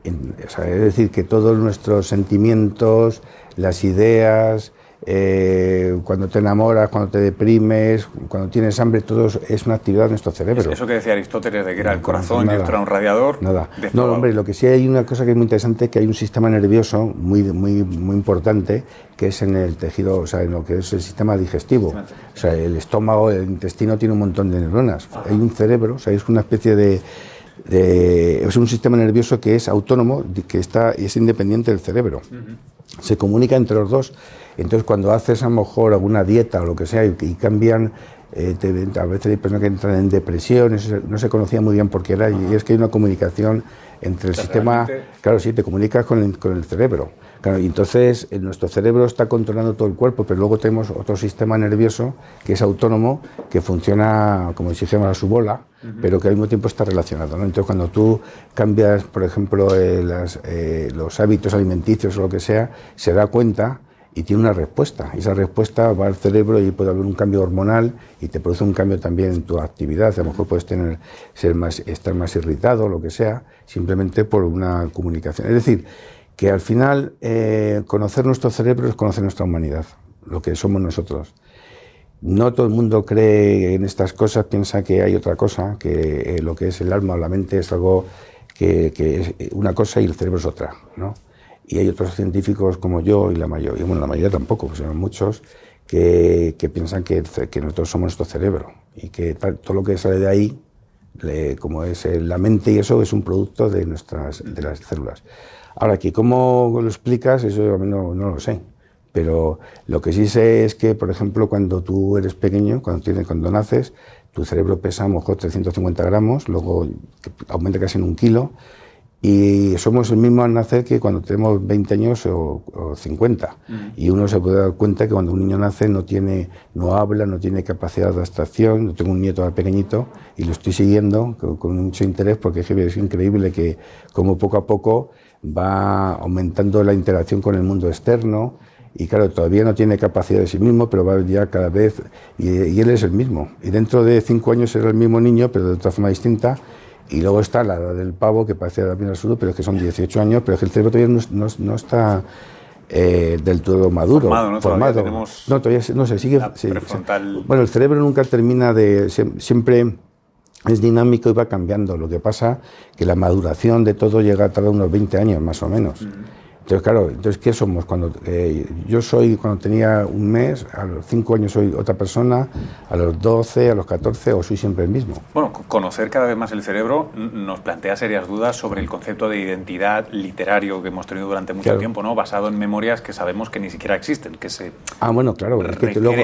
es decir, que todos nuestros sentimientos, las ideas, eh, cuando te enamoras, cuando te deprimes, cuando tienes hambre, todo es una actividad de nuestro cerebro. Eso que decía Aristóteles de que era el corazón y otro era un radiador. Nada. No, hombre, lo que sí hay una cosa que es muy interesante, que hay un sistema nervioso muy, muy, muy importante, que es en el tejido, o sea, en lo que es el sistema digestivo. O sea, el estómago, el intestino tiene un montón de neuronas. Hay un cerebro, o sea, es una especie de, es un sistema nervioso que es autónomo, que está, y es independiente del cerebro. Se comunica entre los dos entonces, cuando haces a lo mejor alguna dieta o lo que sea y, cambian, eh, a veces hay personas que entran en depresión, no se conocía muy bien por qué era, y es que hay una comunicación entre el sistema. Claro, sí, te comunicas con el, con el cerebro. Claro, y entonces eh, nuestro cerebro está controlando todo el cuerpo, pero luego tenemos otro sistema nervioso que es autónomo, que funciona como si dijéramos a su bola, pero que al mismo tiempo está relacionado. Entonces, cuando tú cambias, por ejemplo, eh, los hábitos alimenticios o lo que sea, se da cuenta y tiene una respuesta. Esa respuesta va al cerebro y puede haber un cambio hormonal y te produce un cambio también en tu actividad. A lo mejor puedes tener, ser más, estar más irritado, lo que sea, simplemente por una comunicación. Es decir, que al final eh, conocer nuestro cerebro es conocer nuestra humanidad, lo que somos nosotros. No todo el mundo cree en estas cosas, piensa que hay otra cosa, que eh, lo que es el alma o la mente es algo que, que es una cosa y el cerebro es otra, ¿no? Y hay otros científicos como yo y la mayoría, bueno, la mayoría tampoco, pues son muchos, que, que piensan que, que, nosotros somos nuestro cerebro y que todo lo que sale de ahí, como es la mente y eso, es un producto de, nuestras, de las células. Ahora, que cómo lo explicas, eso a mí no, no, lo sé. Pero lo que sí sé es que, por ejemplo, cuando tú eres pequeño, cuando, tienes, cuando naces, tu cerebro pesa a lo mejor 350 gramos, luego aumenta casi en un kilo, y somos el mismo al nacer que cuando tenemos 20 años o, 50. Y uno se puede dar cuenta que cuando un niño nace no tiene, no habla, no tiene capacidad de abstracción. Yo tengo un nieto pequeñito y lo estoy siguiendo con, mucho interés porque es increíble que como poco a poco va aumentando la interacción con el mundo externo. Y claro, todavía no tiene capacidad de sí mismo, pero va ya cada vez, y, y él es el mismo. Y dentro de cinco años será el mismo niño, pero de otra forma distinta, y luego está la edad del pavo, que parece también absurdo, pero es que son 18 años, pero es que el cerebro todavía no, no, está eh, del todo maduro. Formado, ¿no? Formado. Todavía no, todavía no se sigue. bueno, el cerebro nunca termina de. Siempre es dinámico y va cambiando. Lo que pasa que la maduración de todo llega a tardar unos 20 años más o menos. Entonces, claro, entonces, ¿qué somos? Cuando eh, yo soy, cuando tenía un mes, a los 5 años soy otra persona, a los 12, a los 14, o soy siempre el mismo. Bueno, conocer cada vez más el cerebro nos plantea serias dudas sobre el concepto de identidad literario que hemos tenido durante mucho tiempo, ¿no? Basado en memorias que sabemos que ni siquiera existen, que se Ah, bueno, claro, es que, te luego,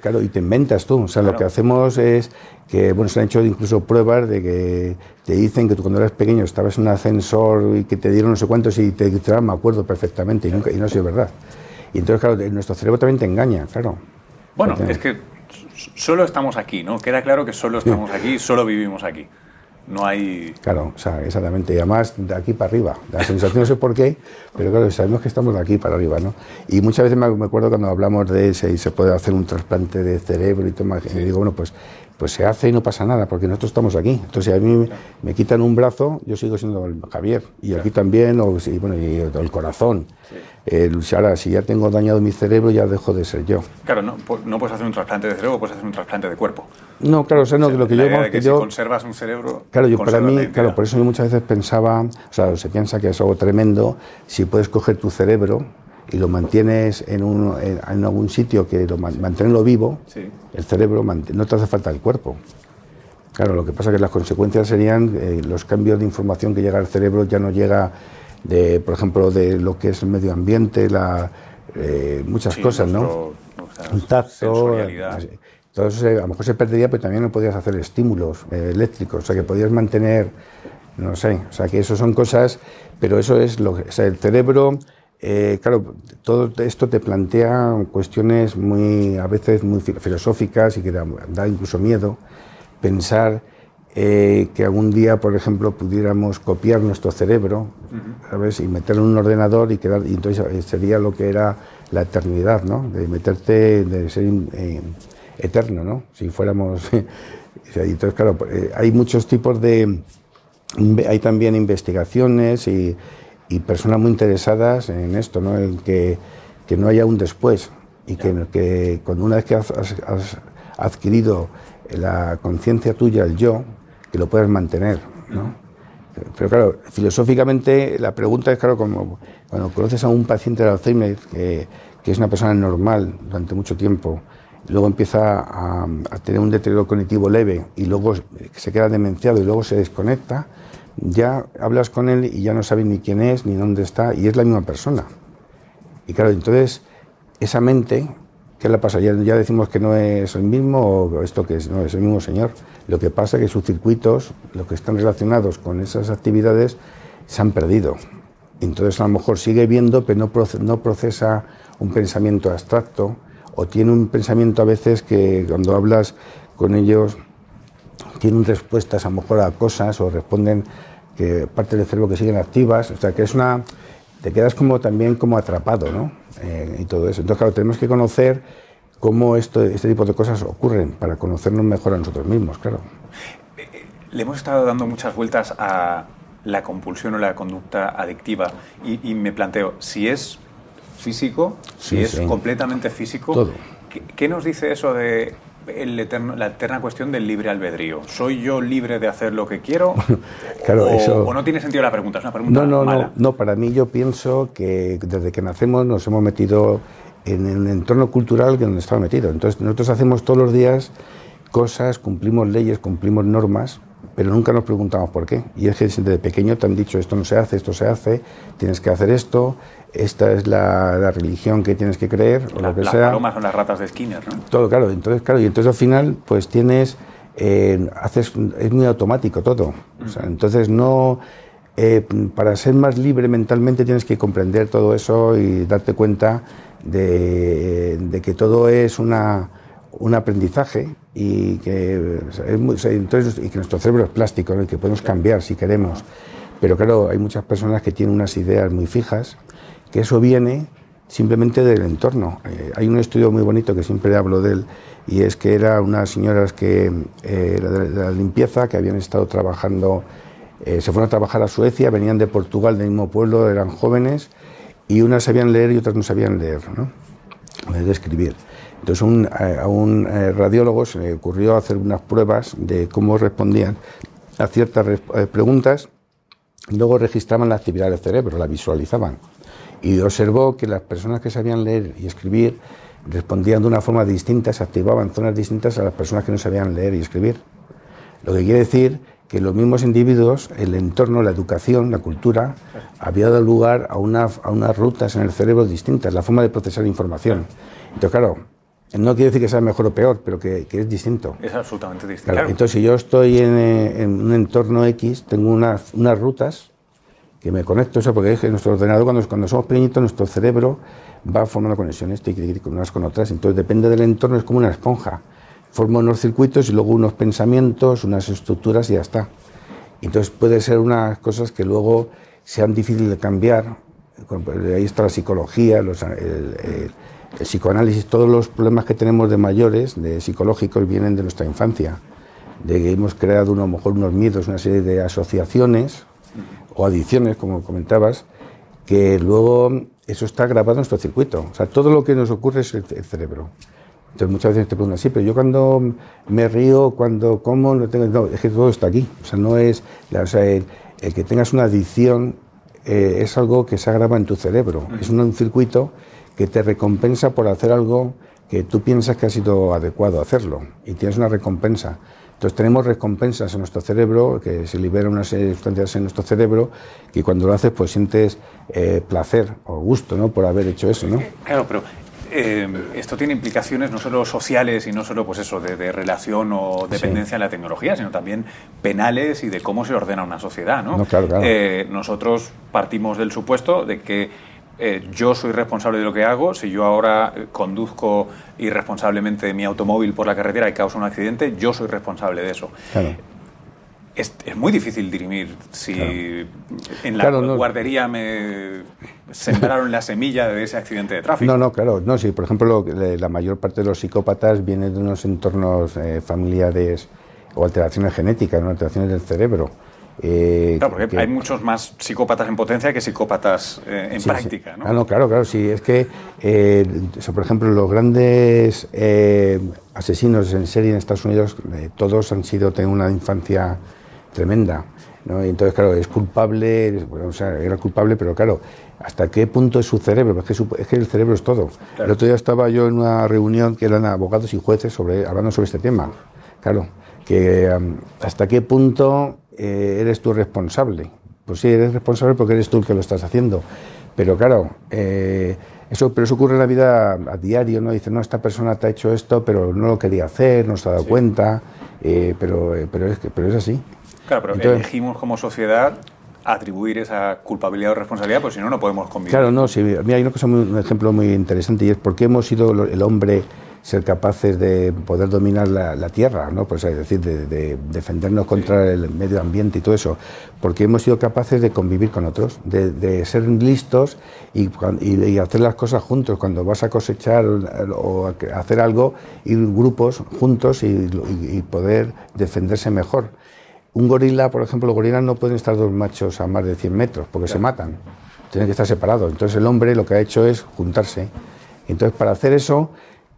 claro, y te inventas tú, o sea, lo que hacemos es que bueno, se han hecho incluso pruebas de que te dicen que tú cuando eras pequeño estabas en un ascensor y que te dieron no sé cuántos y te dijeron, me acuerdo perfectamente, y, nunca, y no ha sido verdad. Y entonces, claro, nuestro cerebro también te engaña, claro. Bueno, es que solo estamos aquí, ¿no? Queda claro que solo estamos aquí, solo vivimos aquí. No hay... Claro, o sea, exactamente. Y además de aquí para arriba. La sensación no sé por qué, pero claro, sabemos que estamos de aquí para arriba, ¿no? Y muchas veces me, acuerdo cuando hablamos de si se puede hacer un trasplante de cerebro y todo, y digo, bueno, pues pues se hace y no pasa nada, porque nosotros estamos aquí. Entonces, si a mí me quitan un brazo, yo sigo siendo el Javier, y aquí también, o bueno, y el corazón. ahora, si ya tengo dañado mi cerebro, ya dejo de ser yo. Claro, no, no puedes hacer un trasplante de cerebro, puedes hacer un trasplante de cuerpo. No, claro, o sea, no, lo que yo... que, si conservas un cerebro... Claro, yo para mí, claro, por eso yo muchas veces pensaba, o sea, se piensa que es algo tremendo, si puedes coger tu cerebro y lo mantienes en, un, en, algún sitio que lo mantenerlo vivo, el cerebro no te hace falta el cuerpo. Claro, lo que pasa es que las consecuencias serían eh, los cambios de información que llega al cerebro ya no llega de, por ejemplo, de lo que es el medio ambiente, la, eh, muchas cosas, ¿no? Un tacto. Entonces, eh, a lo mejor se perdería, pero también no podías hacer estímulos eléctricos, o sea, que podías mantener, no sé, o sea, que eso son cosas, pero eso es lo que, o sea, el cerebro eh, claro, todo esto te plantea cuestiones muy, a veces muy filosóficas y que da, incluso miedo pensar eh, que algún día, por ejemplo, pudiéramos copiar nuestro cerebro, ¿sabes? Y meterlo en un ordenador y quedar, y entonces eh, sería lo que era la eternidad, ¿no? De meterte, de ser eterno, ¿no? Si fuéramos... entonces, claro, hay muchos tipos de... Hay también investigaciones y y personas muy interesadas en esto, ¿no? en que, que no haya un después y que, que cuando una vez que has, adquirido la conciencia tuya, el yo, que lo puedas mantener. ¿no? Pero claro, filosóficamente la pregunta es, claro, como cuando conoces a un paciente de Alzheimer que, que es una persona normal durante mucho tiempo, luego empieza a, a, tener un deterioro cognitivo leve y luego se queda demenciado y luego se desconecta, ya hablas con él y ya no sabes ni quién es, ni dónde está, y es la misma persona. Y claro, entonces, esa mente, ¿qué le pasa? Ya, ya decimos que no es el mismo o esto que es, no es el mismo señor. Lo que pasa es que sus circuitos, lo que están relacionados con esas actividades, se han perdido. Entonces, a lo mejor sigue viendo, pero no procesa un pensamiento abstracto, o tiene un pensamiento a veces que cuando hablas con ellos tienen respuestas a lo mejor a cosas o responden que parte del cerebro que siguen activas, o sea que es una te quedas como también como atrapado, ¿no? eh, y todo eso. Entonces, claro, tenemos que conocer cómo esto, este tipo de cosas ocurren para conocernos mejor a nosotros mismos, claro. Le hemos estado dando muchas vueltas a la compulsión o la conducta adictiva y, me planteo, si es físico, si es completamente físico, ¿qué, nos dice eso de el eterno, la eterna cuestión del libre albedrío. ¿Soy yo libre de hacer lo que quiero? claro, o, eso... o, no tiene sentido la pregunta? Es una pregunta no, no, mala. No, no, para mí yo pienso que desde que nacemos nos hemos metido en el entorno cultural que donde estaba metido. Entonces nosotros hacemos todos los días cosas, cumplimos leyes, cumplimos normas, pero nunca nos preguntamos por qué. Y es que desde pequeño te han dicho esto no se hace, esto se hace, tienes que hacer esto, esta es la, religión que tienes que creer, o lo que las sea. Las palomas son las ratas de Skinner, ¿no? Todo, claro. Entonces, claro, y entonces al final, pues tienes, eh, haces, es muy automático todo. O sea, entonces no, eh, para ser más libre mentalmente tienes que comprender todo eso y darte cuenta de, de que todo es una un aprendizaje y que, entonces, y que nuestro cerebro es plástico y que podemos cambiar si queremos. Pero claro, hay muchas personas que tienen unas ideas muy fijas, que eso viene simplemente del entorno. Eh, hay un estudio muy bonito que siempre hablo de él y es que eran unas señoras que, eh, de, la limpieza que habían estado trabajando, eh, se fueron a trabajar a Suecia, venían de Portugal, del mismo pueblo, eran jóvenes y unas sabían leer y otras no sabían leer, ¿no? de escribir. Entonces eh, a un eh, radiólogo se le ocurrió hacer unas pruebas de cómo respondían a ciertas eh, preguntas luego registraban la actividad del cerebro, la visualizaban. Y observó que las personas que sabían leer y escribir respondían de una forma distinta, se activaban zonas distintas a las personas que no sabían leer y escribir. Lo que quiere decir que los mismos individuos, el entorno, la educación, la cultura, había dado lugar a, a unas rutas en el cerebro distintas, la forma de procesar información. Entonces, claro, no quiere decir que sea mejor o peor, pero que, es distinto. Es absolutamente distinto. Entonces, si yo estoy eh, en, un entorno X, tengo unas, unas rutas que me conecto, eso porque es que nuestro ordenador, cuando, cuando somos pequeñitos, nuestro cerebro va formando conexiones con unas con otras. Entonces, depende del entorno, es como una esponja. Forma unos circuitos y luego unos pensamientos, unas estructuras y ya está. Entonces, puede ser unas cosas que luego sean difíciles de cambiar. Ahí está la psicología, los, el el psicoanálisis, todos los problemas que tenemos de mayores, de psicológicos, vienen de nuestra infancia, de que hemos creado a lo mejor unos miedos, una serie de asociaciones o adicciones, como comentabas, que luego eso está grabado en nuestro circuito. O sea, todo lo que nos ocurre es el, cerebro. Entonces muchas veces te preguntan, sí, pero yo cuando me río, cuando como, no tengo, no, es que todo está aquí. O sea, no es, o sea, el, que tengas una adicción eh, es algo que se agrava en tu cerebro. Es un circuito que te recompensa por hacer algo que tú piensas que ha sido adecuado hacerlo y tienes una recompensa. Entonces tenemos recompensas en nuestro cerebro, que se liberan unas sustancias en nuestro cerebro, que cuando lo haces pues sientes eh, placer o gusto ¿no? por haber hecho eso. ¿no? Claro, pero eh, esto tiene implicaciones no solo sociales y no solo pues eso de, relación o dependencia en la tecnología, sino también penales y de cómo se ordena una sociedad. ¿no? claro, claro. Eh, nosotros partimos del supuesto de que eh, yo soy responsable de lo que hago. Si yo ahora eh, conduzco irresponsablemente mi automóvil por la carretera y causa un accidente, yo soy responsable de eso. Es, muy difícil dirimir si en la guardería me sembraron la semilla de ese accidente de tráfico. No, no, claro. No, sí, por ejemplo, la mayor parte de los psicópatas vienen de unos entornos eh, familiares o alteraciones genéticas, ¿no? alteraciones del cerebro. Eh, claro, porque hay muchos más psicópatas en potencia que psicópatas eh, en práctica, ¿no? Ah, no, claro, claro, sí. Es que, eh, por ejemplo, los grandes asesinos en serie en Estados Unidos, todos han sido, tenido una infancia tremenda. ¿no? Y entonces, claro, es culpable, bueno, o sea, era culpable, pero claro, ¿hasta qué punto es su cerebro? Es que, es que el cerebro es todo. El otro día estaba yo en una reunión que eran abogados y jueces sobre, hablando sobre este tema. Claro, que hasta qué punto eh, eres tú responsable. Pues sí, eres responsable porque eres tú el que lo estás haciendo. Pero claro, eh, eso, pero eso ocurre en la vida a diario, ¿no? Dice, no, esta persona te ha hecho esto, pero no lo quería hacer, no se ha dado cuenta, eh, pero, pero, es, pero es así. Claro, pero elegimos como sociedad atribuir esa culpabilidad o responsabilidad, pues si no, no podemos convivir. Claro, no, sí, mira, hay una cosa muy, un ejemplo muy interesante y es por qué hemos sido el hombre ser capaces de poder dominar la, tierra, ¿no? Pues es decir, de, defendernos contra el medio ambiente y todo eso, porque hemos sido capaces de convivir con otros, de, ser listos y, y, hacer las cosas juntos. Cuando vas a cosechar o hacer algo, ir grupos juntos y, poder defenderse mejor. Un gorila, por ejemplo, los gorilas no pueden estar dos machos a más de 100 metros porque se matan, tienen que estar separados. Entonces el hombre lo que ha hecho es juntarse. Entonces para hacer eso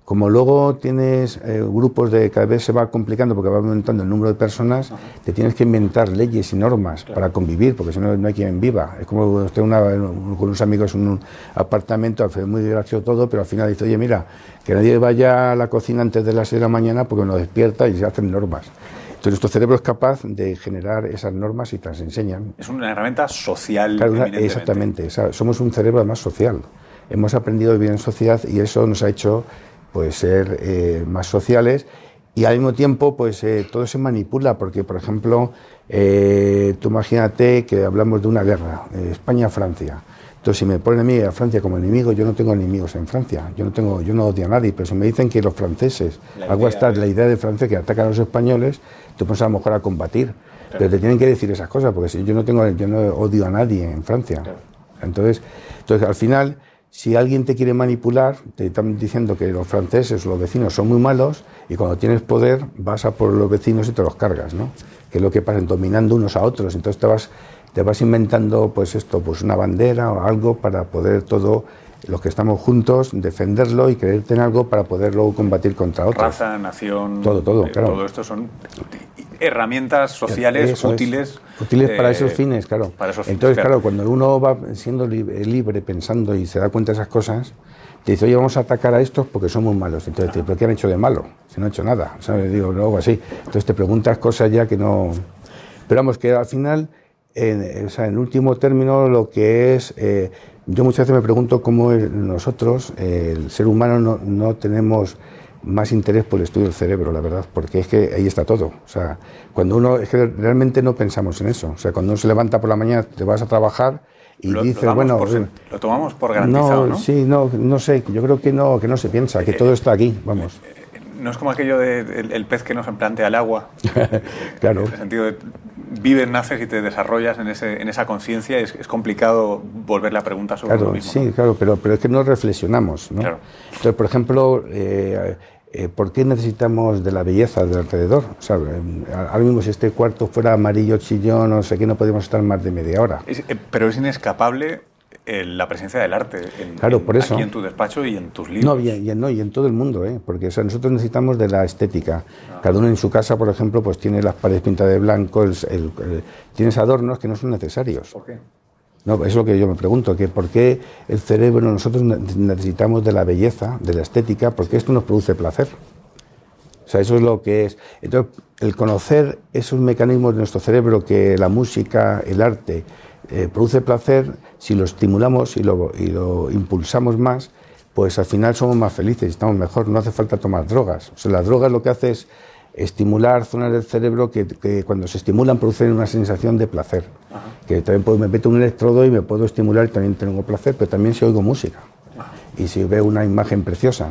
como luego tienes eh, grupos de cada vez se va complicando porque va aumentando el número de personas, te tienes que inventar leyes y normas para convivir, porque si no, no hay quien viva. Es como usted una, con unos amigos en un apartamento, muy gracioso todo, pero al final dice, oye, mira, que nadie vaya a la cocina antes de las 6 de la mañana porque nos despierta y se hacen normas. Entonces nuestro cerebro es capaz de generar esas normas y te las enseñan. Es una herramienta social. exactamente, somos un cerebro además social. Hemos aprendido a vivir en sociedad y eso nos ha hecho pues ser eh, más sociales y al mismo tiempo pues eh, todo se manipula porque por ejemplo eh, tú imagínate que hablamos de una guerra España-Francia. Entonces si me ponen a mí a Francia como enemigo yo no tengo enemigos en Francia yo no tengo yo no odio a nadie pero si me dicen que los franceses algo está la idea de Francia que atacan a los españoles tú pones a lo mejor a combatir pero te tienen que decir esas cosas porque si yo no tengo yo no odio a nadie en Francia. Entonces entonces al final si alguien te quiere manipular, te están diciendo que los franceses los vecinos son muy malos y cuando tienes poder vas a por los vecinos y te los cargas, ¿no? Que es lo que pasa, dominando unos a otros. Entonces te vas, te vas inventando, pues esto, pues una bandera o algo para poder todo, los que estamos juntos, defenderlo y creerte en algo para poder luego combatir contra otros. Raza, nación, todo, todo, eh, claro. Todo esto son herramientas sociales útiles. Útiles para esos eh, fines, claro. Entonces, claro. cuando uno va siendo libre, pensando y se da cuenta de esas cosas, te dice, oye, vamos a atacar a estos porque somos malos. Entonces, te ¿pero qué han hecho de malo? Si no han hecho nada, ¿sabes? Digo, algo así. Entonces te preguntas cosas ya que no... Pero vamos, que al final, en, o sea, en último término, lo que es... Eh, yo muchas veces me pregunto cómo nosotros, el ser humano, no, no tenemos más interés por el estudio del cerebro, la verdad, porque es que ahí está todo. O sea, cuando uno, es que realmente no pensamos en eso. O sea, cuando uno se levanta por la mañana, te vas a trabajar y dice, bueno, lo tomamos por garantizado, ¿no? Sí, no, no sé, yo creo que no, que no se piensa, que eh, todo está aquí, vamos. Eh, eh, no es como aquello del el pez que nos plantea el agua. claro. En el sentido de vives, naces y te desarrollas en, ese, en esa conciencia, es, es, complicado volver la pregunta sobre lo mismo. Sí, claro, pero, pero es que no reflexionamos. ¿no? Claro. Entonces, por ejemplo, eh, eh, ¿por qué necesitamos de la belleza del alrededor? O ahora mismo si este cuarto fuera amarillo, chillón, no sé qué, no podríamos estar más de media hora. Eh, pero es inescapable eh, la presencia del arte en, claro, por eso. aquí en tu despacho y en tus libros. No, y, y en todo el mundo, ¿eh? porque nosotros necesitamos de la estética. Ah. Cada uno en su casa, por ejemplo, pues tiene las paredes pintadas de blanco, tienes adornos que no son necesarios. ¿Por qué? No, es lo que yo me pregunto, que por qué el cerebro, nosotros necesitamos de la belleza, de la estética, porque esto nos produce placer. O sea, eso es lo que es. Entonces, el conocer esos mecanismos de nuestro cerebro que la música, el arte, eh, produce placer, si lo estimulamos y lo, y lo impulsamos más, pues al final somos más felices estamos mejor. No hace falta tomar drogas. O sea, la droga lo que hace es estimular zonas del cerebro que, cuando se estimulan producen una sensación de placer. Que también puedo, me meto un electrodo y me puedo estimular y también tengo placer, pero también si oigo música y si veo una imagen preciosa.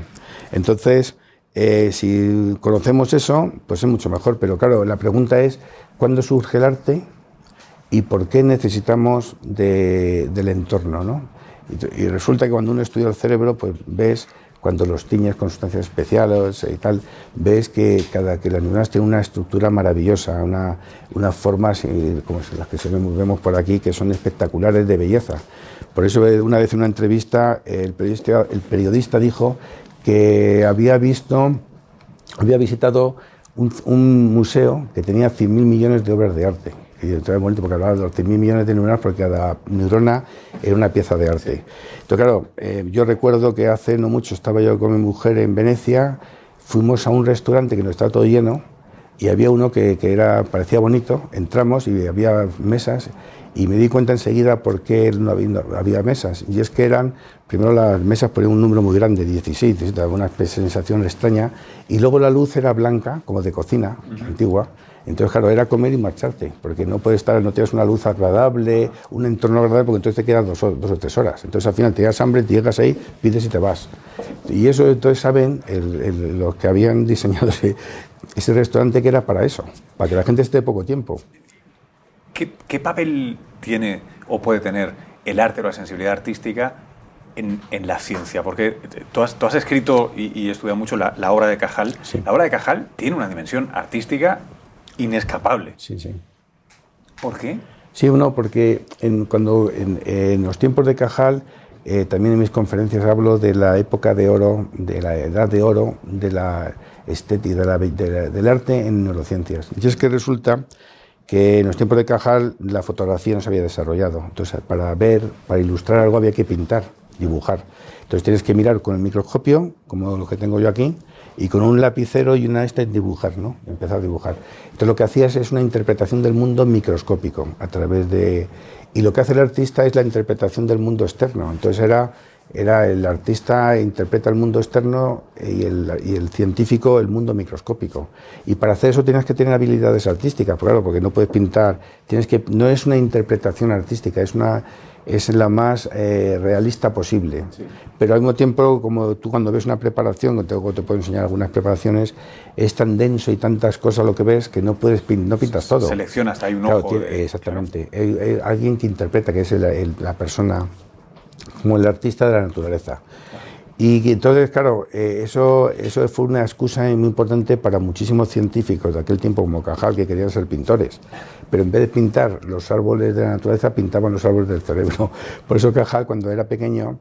Entonces, eh, si conocemos eso, pues es mucho mejor. Pero claro, la pregunta es, ¿cuándo surge el arte y por qué necesitamos del entorno? ¿no? Y, resulta que cuando uno estudia el cerebro, pues ves cuando los tiñes con sustancias especiales y tal, ves que cada que las neuronas tienen una estructura maravillosa, una, unas formas como las que vemos por aquí, que son espectaculares de belleza. Por eso una vez en una entrevista el periodista, el periodista dijo que había visto, había visitado un, un museo que tenía 100.000 millones de obras de arte y entonces bonito porque hablaba de los 100.000 millones de neuronas porque cada neurona era una pieza de arte. Entonces, claro, eh, yo recuerdo que hace no mucho estaba yo con mi mujer en Venecia, fuimos a un restaurante que no estaba todo lleno y había uno que, que era, parecía bonito, entramos y había mesas y me di cuenta enseguida por qué no había, mesas. Y es que eran, primero las mesas ponían un número muy grande, 16, 17, una sensación extraña, y luego la luz era blanca, como de cocina antigua, Entonces, claro, era comer y marcharte, porque no puedes estar, no tienes una luz agradable, un entorno agradable, porque entonces te quedas dos, dos o tres horas. Entonces, al final te llegas hambre, te llegas ahí, pides y te vas. Y eso, entonces, saben los que habían diseñado ese, restaurante que era para eso, para que la gente esté poco tiempo. ¿Qué, papel tiene o puede tener el arte o la sensibilidad artística en, la ciencia? Porque tú has, tú has escrito y, estudiado mucho la, obra de Cajal. La obra de Cajal tiene una dimensión artística inescapable. Sí, sí. ¿Por qué? Sí, no, porque en, cuando en, los tiempos de Cajal, eh, también en mis conferencias hablo de la época de oro, de la edad de oro, de la estética, del arte en neurociencias. Y es que resulta que en los tiempos de Cajal la fotografía no se había desarrollado. Entonces, para ver, para ilustrar algo había que pintar, dibujar. Entonces tienes que mirar con el microscopio, como lo que tengo yo aquí, y con un lapicero y una esta dibujar, ¿no? Empezar a dibujar. Entonces lo que hacías es una interpretación del mundo microscópico a través de y lo que hace el artista es la interpretación del mundo externo. Entonces era era el artista interpreta el mundo externo y el, y el, científico el mundo microscópico. Y para hacer eso tienes que tener habilidades artísticas, claro, porque no puedes pintar, tienes que no es una interpretación artística, es una es la más eh, realista posible. Pero al mismo tiempo, como tú cuando ves una preparación, te, te puedo enseñar algunas preparaciones, es tan denso y tantas cosas lo que ves que no puedes no pintas todo. Seleccionas, hay un ojo. exactamente. Hay, alguien que interpreta, que es la persona, como el artista de la naturaleza. Y entonces, claro, eh, eso, eso fue una excusa muy importante para muchísimos científicos de aquel tiempo, como Cajal, que querían ser pintores. Pero en vez de pintar los árboles de la naturaleza, pintaban los árboles del cerebro. Por eso Cajal, cuando era pequeño,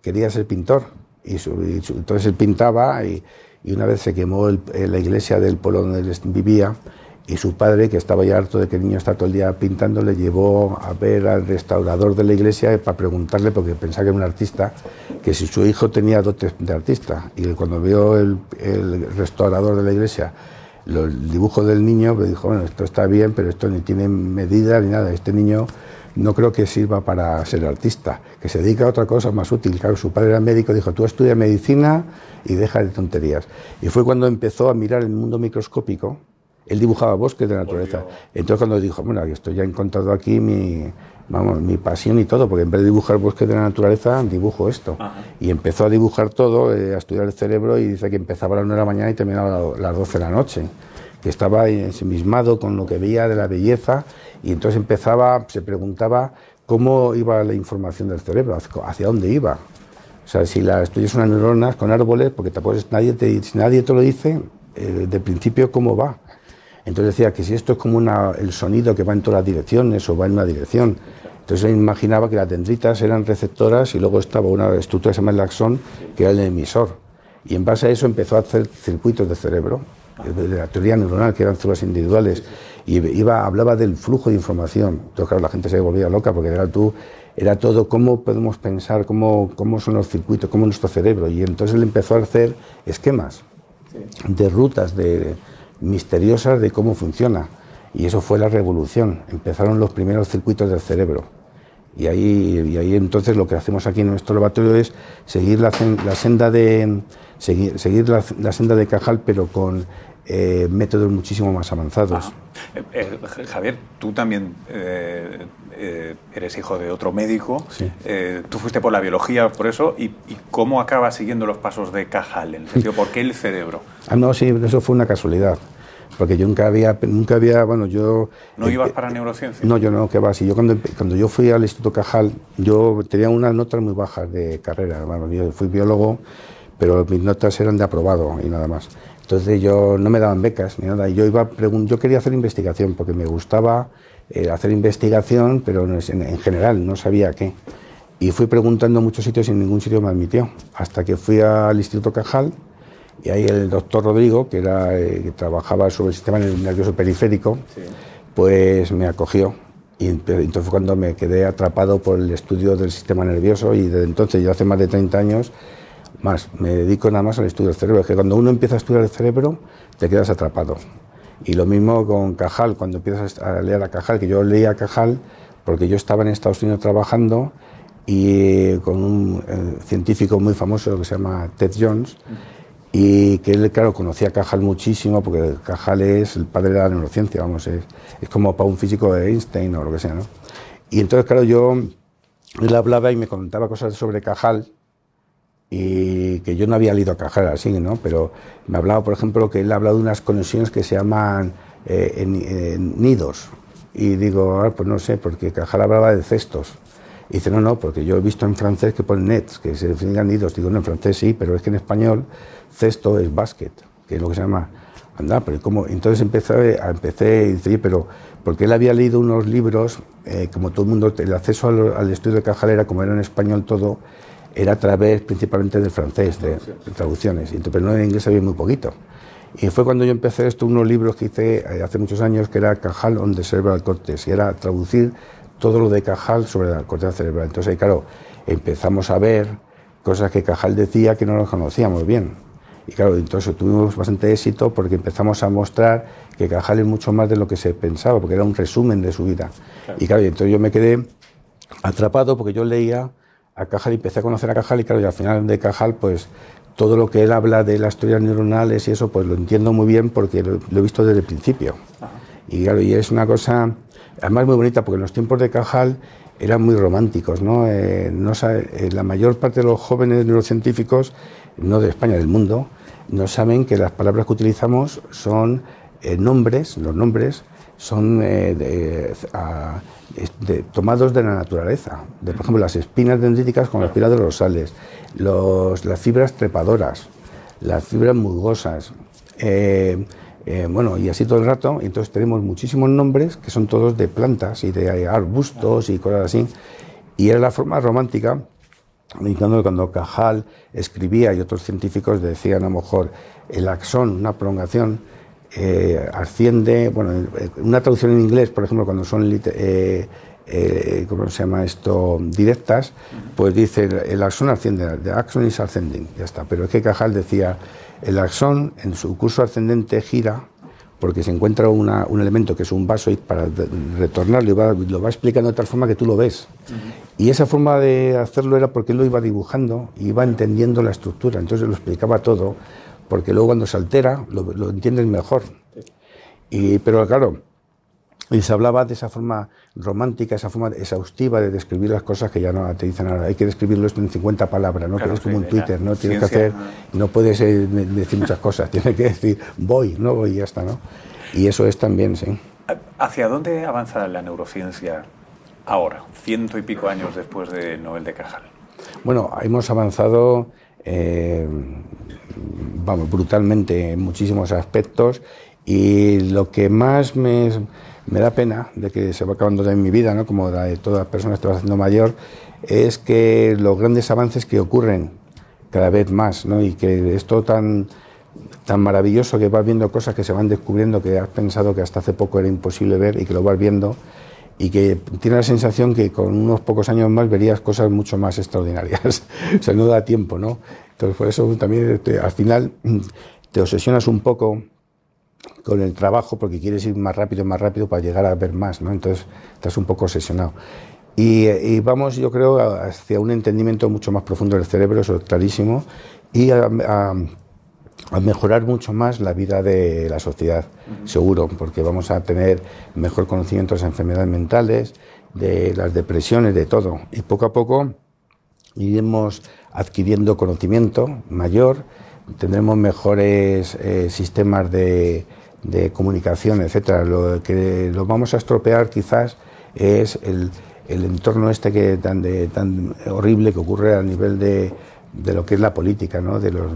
quería ser pintor. Y, entonces él pintaba y, una vez se quemó la iglesia del pueblo donde él vivía y su padre, que estaba ya harto de que el niño está todo el día pintando, le llevó a ver al restaurador de la iglesia para preguntarle, porque pensaba que era un artista, que si su hijo tenía dotes de artista. Y cuando vio el, restaurador de la iglesia el dibujo del niño, pues dijo, bueno, esto está bien, pero esto ni tiene medida ni nada. Este niño no creo que sirva para ser artista, que se dedica a otra cosa más útil. Claro, su padre era médico, dijo, tú estudia medicina y deja de tonterías. Y fue cuando empezó a mirar el mundo microscópico, él dibujaba bosques de naturaleza. Entonces cuando dijo, bueno, esto ya he encontrado aquí mi, vamos, mi pasión y todo, porque en vez de dibujar bosques de la naturaleza, dibujo esto. Y empezó a dibujar todo, eh, a estudiar el cerebro y dice que empezaba a las 9 de la mañana y terminaba a las 12 de la noche. Que estaba ensimismado con lo que veía de la belleza y entonces empezaba, se preguntaba cómo iba la información del cerebro, hacia dónde iba. O sea, si la estudias unas neuronas con árboles, porque te puedes, nadie te, si nadie te lo dice, eh, de principio cómo va. Entonces decía que si esto es como el sonido que va en todas las direcciones o va en una dirección. Entonces él imaginaba que las dendritas eran receptoras y luego estaba una estructura que se llama el axón, que era el emisor. Y en base a eso empezó a hacer circuitos de cerebro, de la teoría neuronal, que eran células individuales, y iba, hablaba del flujo de información. Entonces, claro, la gente se volvía loca porque era tú, era todo cómo podemos pensar, cómo, cómo son los circuitos, cómo es nuestro cerebro. Y entonces él empezó a hacer esquemas de rutas, de, misteriosas de cómo funciona. Y eso fue la revolución. Empezaron los primeros circuitos del cerebro. Y ahí, y ahí entonces lo que hacemos aquí en nuestro laboratorio es seguir la, senda de seguir, seguir la, senda de Cajal, pero con eh, métodos muchísimo más avanzados. Eh, eh, Javier, tú también eres hijo de otro médico. tú fuiste por la biología, por eso. ¿Y, cómo acabas siguiendo los pasos de Cajal? En el sentido, ¿por qué el cerebro? Ah, no, sí, eso fue una casualidad porque yo nunca había, nunca había, bueno, yo... ¿No ibas para neurociencia? No, yo no, que va, si yo cuando, cuando yo fui al Instituto Cajal, yo tenía unas notas muy bajas de carrera, bueno, yo fui biólogo, pero mis notas eran de aprobado y nada más. Entonces yo no me daban becas ni nada. Yo iba yo quería hacer investigación porque me gustaba eh, hacer investigación, pero en, en, general no sabía qué. Y fui preguntando en muchos sitios y en ningún sitio me admitió. Hasta que fui al Instituto Cajal y ahí el doctor Rodrigo, que, era, eh, que trabajaba sobre el sistema nervioso periférico, pues me acogió. Y entonces fue cuando me quedé atrapado por el estudio del sistema nervioso y desde entonces, ya hace más de 30 años, más, me dedico nada más al estudio del cerebro. Es que cuando uno empieza a estudiar el cerebro, te quedas atrapado. Y lo mismo con Cajal, cuando empiezas a leer a Cajal, que yo leía Cajal porque yo estaba en Estados Unidos trabajando y con un eh, científico muy famoso que se llama Ted Jones, y que él, claro, conocía a Cajal muchísimo, porque Cajal es el padre de la neurociencia, vamos, es, es como para un físico de Einstein o lo que sea, ¿no? Y entonces, claro, yo, él hablaba y me contaba cosas sobre Cajal, y que yo no había leído a Cajal así, ¿no? Pero me hablaba, por ejemplo, que él ha hablado de unas conexiones que se llaman eh, nidos. Y digo, ah, pues no sé, porque Cajal hablaba de cestos. Y dice, no, no, porque yo he visto en francés que ponen nets, que se definen nidos. Digo, no, en francés sí, pero es que en español cesto es basket, que es lo que se llama. Anda, pero ¿cómo? Entonces empecé, empecé y dice, pero porque él había leído unos libros, eh, como todo el mundo, el acceso al, estudio de Cajalera, como era en español todo, era a través principalmente del francés, de, traducciones, y pero no en inglés había muy poquito. Y fue cuando yo empecé esto, unos libros que hice eh, hace muchos años, que era Cajal on the Cerebral Cortex, y era traducir todo lo de Cajal sobre la corteza cerebral. Entonces, ahí, claro, empezamos a ver cosas que Cajal decía que no nos conocíamos bien. Y claro, entonces tuvimos bastante éxito porque empezamos a mostrar que Cajal es mucho más de lo que se pensaba, porque era un resumen de su vida. Y claro, entonces yo me quedé atrapado porque yo leía a Cajal y empecé a conocer a Cajal y claro, y al final de Cajal, pues todo lo que él habla de las teorías neuronales y eso, pues lo entiendo muy bien porque lo, he visto desde el principio. Y claro, y es una cosa, además muy bonita, porque en los tiempos de Cajal eran muy románticos, ¿no? Eh, no eh, la mayor parte de los jóvenes neurocientíficos, no de España, del mundo, no saben que las palabras que utilizamos son eh, nombres, los nombres son tomados de la naturaleza. De, por ejemplo, las espinas dendríticas con las espinas dorsales, los, las fibras trepadoras, las fibras musgosas. Eh, bueno, y así todo el rato, entonces tenemos muchísimos nombres que son todos de plantas y de arbustos y cosas así. Y era la forma romántica, indicando cuando Cajal escribía y otros científicos decían a lo mejor el axón, una prolongación, eh, asciende, bueno, una traducción en inglés, por ejemplo, cuando son, eh, eh, ¿cómo se llama esto?, directas, pues dice el axón asciende, the axon is ascending, ya está. Pero es que Cajal decía el axón en su curso ascendente gira porque se encuentra un elemento que es un vaso y para retornarlo lo va explicando de tal forma que tú lo ves. Y esa forma de hacerlo era porque él lo iba dibujando iba entendiendo la estructura, entonces lo explicaba todo, porque luego cuando se altera lo, lo entiendes mejor. Y, pero claro, y se hablaba de esa forma romántica, esa forma exhaustiva de describir las cosas que ya no te dicen nada. Hay que describirlo en 50 palabras, ¿no? es como un Twitter, ¿no? Tienes que hacer, no puedes eh, decir muchas cosas, tienes que decir voy, no voy y ya está, ¿no? Y eso es también, sí. ¿Hacia dónde avanza la neurociencia ahora, ciento y pico años después de Nobel de Cajal? Bueno, hemos avanzado, eh, vamos, brutalmente en muchísimos aspectos y lo que más me me da pena de que se va acabando en mi vida, ¿no? como la de todas las personas que va haciendo mayor, es que los grandes avances que ocurren cada vez más, ¿no? y que esto tan, tan maravilloso que vas viendo cosas que se van descubriendo que has pensado que hasta hace poco era imposible ver y que lo vas viendo y que tiene la sensación que con unos pocos años más verías cosas mucho más extraordinarias. o sea, no da tiempo, ¿no? Entonces, por eso también al final te obsesionas un poco con el trabajo porque quieres ir más rápido, más rápido para llegar a ver más, ¿no? Entonces estás un poco obsesionado. Y, vamos, yo creo, hacia un entendimiento mucho más profundo del cerebro, eso es clarísimo, y a, mejorar mucho más la vida de la sociedad, seguro, porque vamos a tener mejor conocimiento de las enfermedades mentales, de las depresiones, de todo. Y poco a poco iremos adquiriendo conocimiento mayor, tendremos mejores eh, sistemas de, de comunicación, etcétera. Lo que lo vamos a estropear quizás es el, el entorno este que tan, de, tan horrible que ocurre a nivel de, de lo que es la política, ¿no? de los,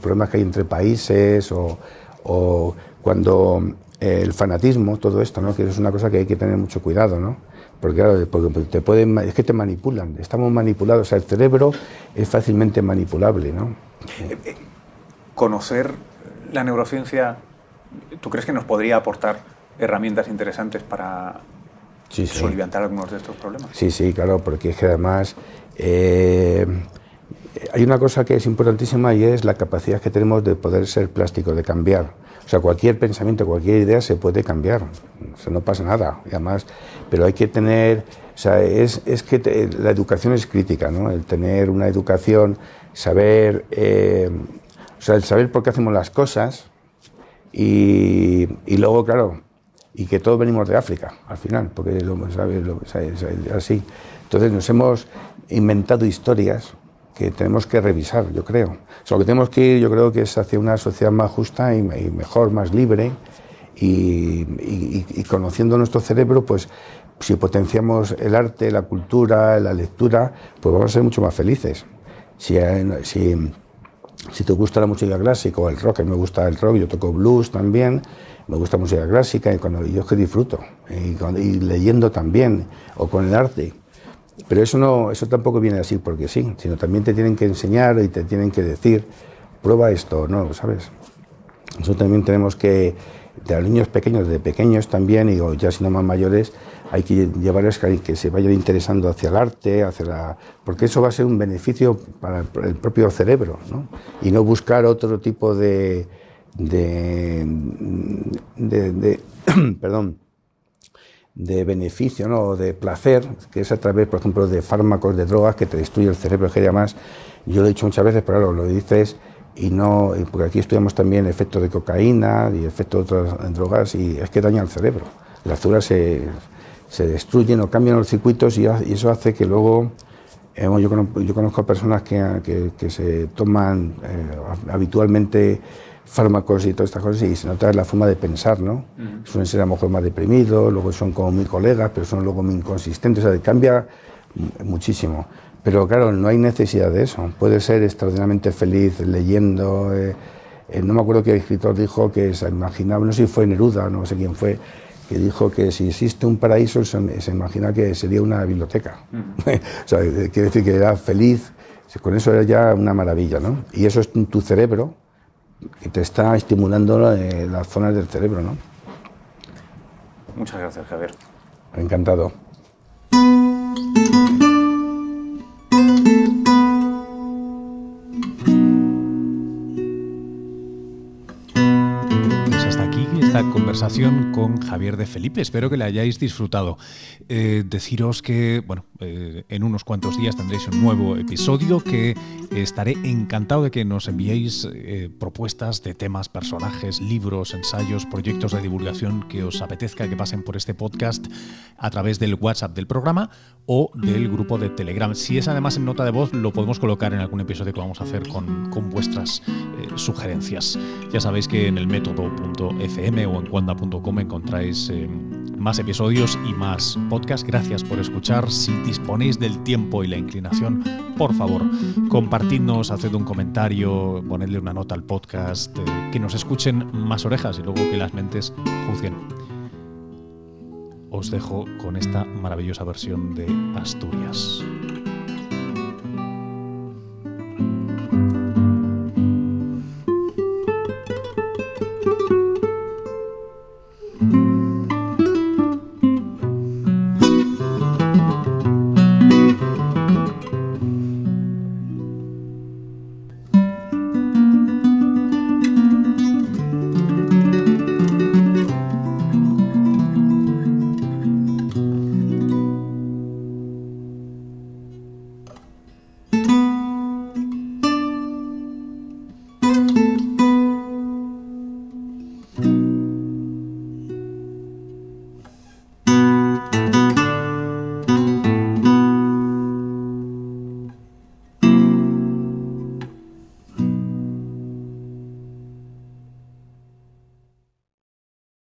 problemas que hay entre países o, o cuando eh, el fanatismo, todo esto, ¿no? que es una cosa que hay que tener mucho cuidado, ¿no? Porque claro, porque te pueden, es que te manipulan, estamos manipulados, o sea, el cerebro es fácilmente manipulable. ¿no? Eh, eh, conocer la neurociencia ¿Tú crees que nos podría aportar herramientas interesantes para sí, solventar algunos de estos problemas? Sí, sí, claro, porque es que además eh, hay una cosa que es importantísima y es la capacidad que tenemos de poder ser plástico, de cambiar. O sea, cualquier pensamiento, cualquier idea se puede cambiar, o sea, no pasa nada. Y además, pero hay que tener, o sea, es, es que la educación es crítica, ¿no? El tener una educación, saber... Eh, O sea, el saber por qué hacemos las cosas y, y luego, claro, y que todos venimos de África, al final, porque lo, ¿sabes? Lo, ¿sabes? así. Entonces nos hemos inventado historias que tenemos que revisar, yo creo. O lo que tenemos que ir, yo creo que es hacia una sociedad más justa y, mejor, más libre, y, conociendo nuestro cerebro, pues si potenciamos el arte, la cultura, la lectura, pues vamos a ser mucho más felices. Si, si, si te gusta la música clásica o el rock, a mí me gusta el rock, yo toco blues también, me gusta música clásica y cuando yo es que disfruto y, y, leyendo también o con el arte pero eso no eso tampoco viene así porque sí sino también te tienen que enseñar y te tienen que decir prueba esto no sabes eso también tenemos que de los niños pequeños de pequeños también y ya si no más mayores hay que llevarles que se vayan interesando hacia el arte, hacia la, porque eso va a ser un beneficio para el propio cerebro, ¿no? y no buscar otro tipo de, de, de perdón, de beneficio, ¿no? de placer, que es a través, por ejemplo, de fármacos, de drogas que te destruye el cerebro, que además, yo lo he dicho muchas veces, pero claro, lo dices y no, porque aquí estudiamos también efectos de cocaína y efectos de otras drogas y es que daña el cerebro. Las células se, se destruyen o cambian los circuitos y, eso hace que luego eh, yo, conozco, yo, conozco, personas que, que, que se toman eh, habitualmente fármacos y todas estas cosas y se nota la forma de pensar, ¿no? Uh -huh. Suelen ser a lo mejor más deprimidos, luego son como muy colegas, pero son luego muy inconsistentes, o sea, cambia muchísimo. Pero claro, no hay necesidad de eso. Puede ser extraordinariamente feliz leyendo. Eh, eh, no me acuerdo qué escritor dijo que se imaginaba, no sé si fue Neruda, no sé quién fue, que dijo que si existe un paraíso se, se imagina que sería una biblioteca. Uh -huh. o sea, quiere decir que era feliz, con eso era ya una maravilla, ¿no? Y eso es tu cerebro, que te está estimulando eh, las zonas del cerebro, ¿no? Muchas gracias, Javier. Encantado. conversación con Javier de Felipe. Espero que la hayáis disfrutado. Eh, deciros que, bueno, eh, en unos cuantos días tendréis un nuevo episodio que estaré encantado de que nos enviéis eh, propuestas de temas, personajes, libros, ensayos, proyectos de divulgación que os apetezca que pasen por este podcast a través del WhatsApp del programa o del grupo de Telegram. Si es además en nota de voz, lo podemos colocar en algún episodio que vamos a hacer con, vuestras sugerencias. Ya sabéis que en el método.fm o en cuanda.com encontráis eh, más episodios y más podcasts. Gracias por escuchar. Si disponéis del tiempo y la inclinación, por favor, compartidnos, haced un comentario, ponedle una nota al podcast, eh, que nos escuchen más orejas y luego que las mentes juzguen. Os dejo con esta maravillosa versión de Asturias.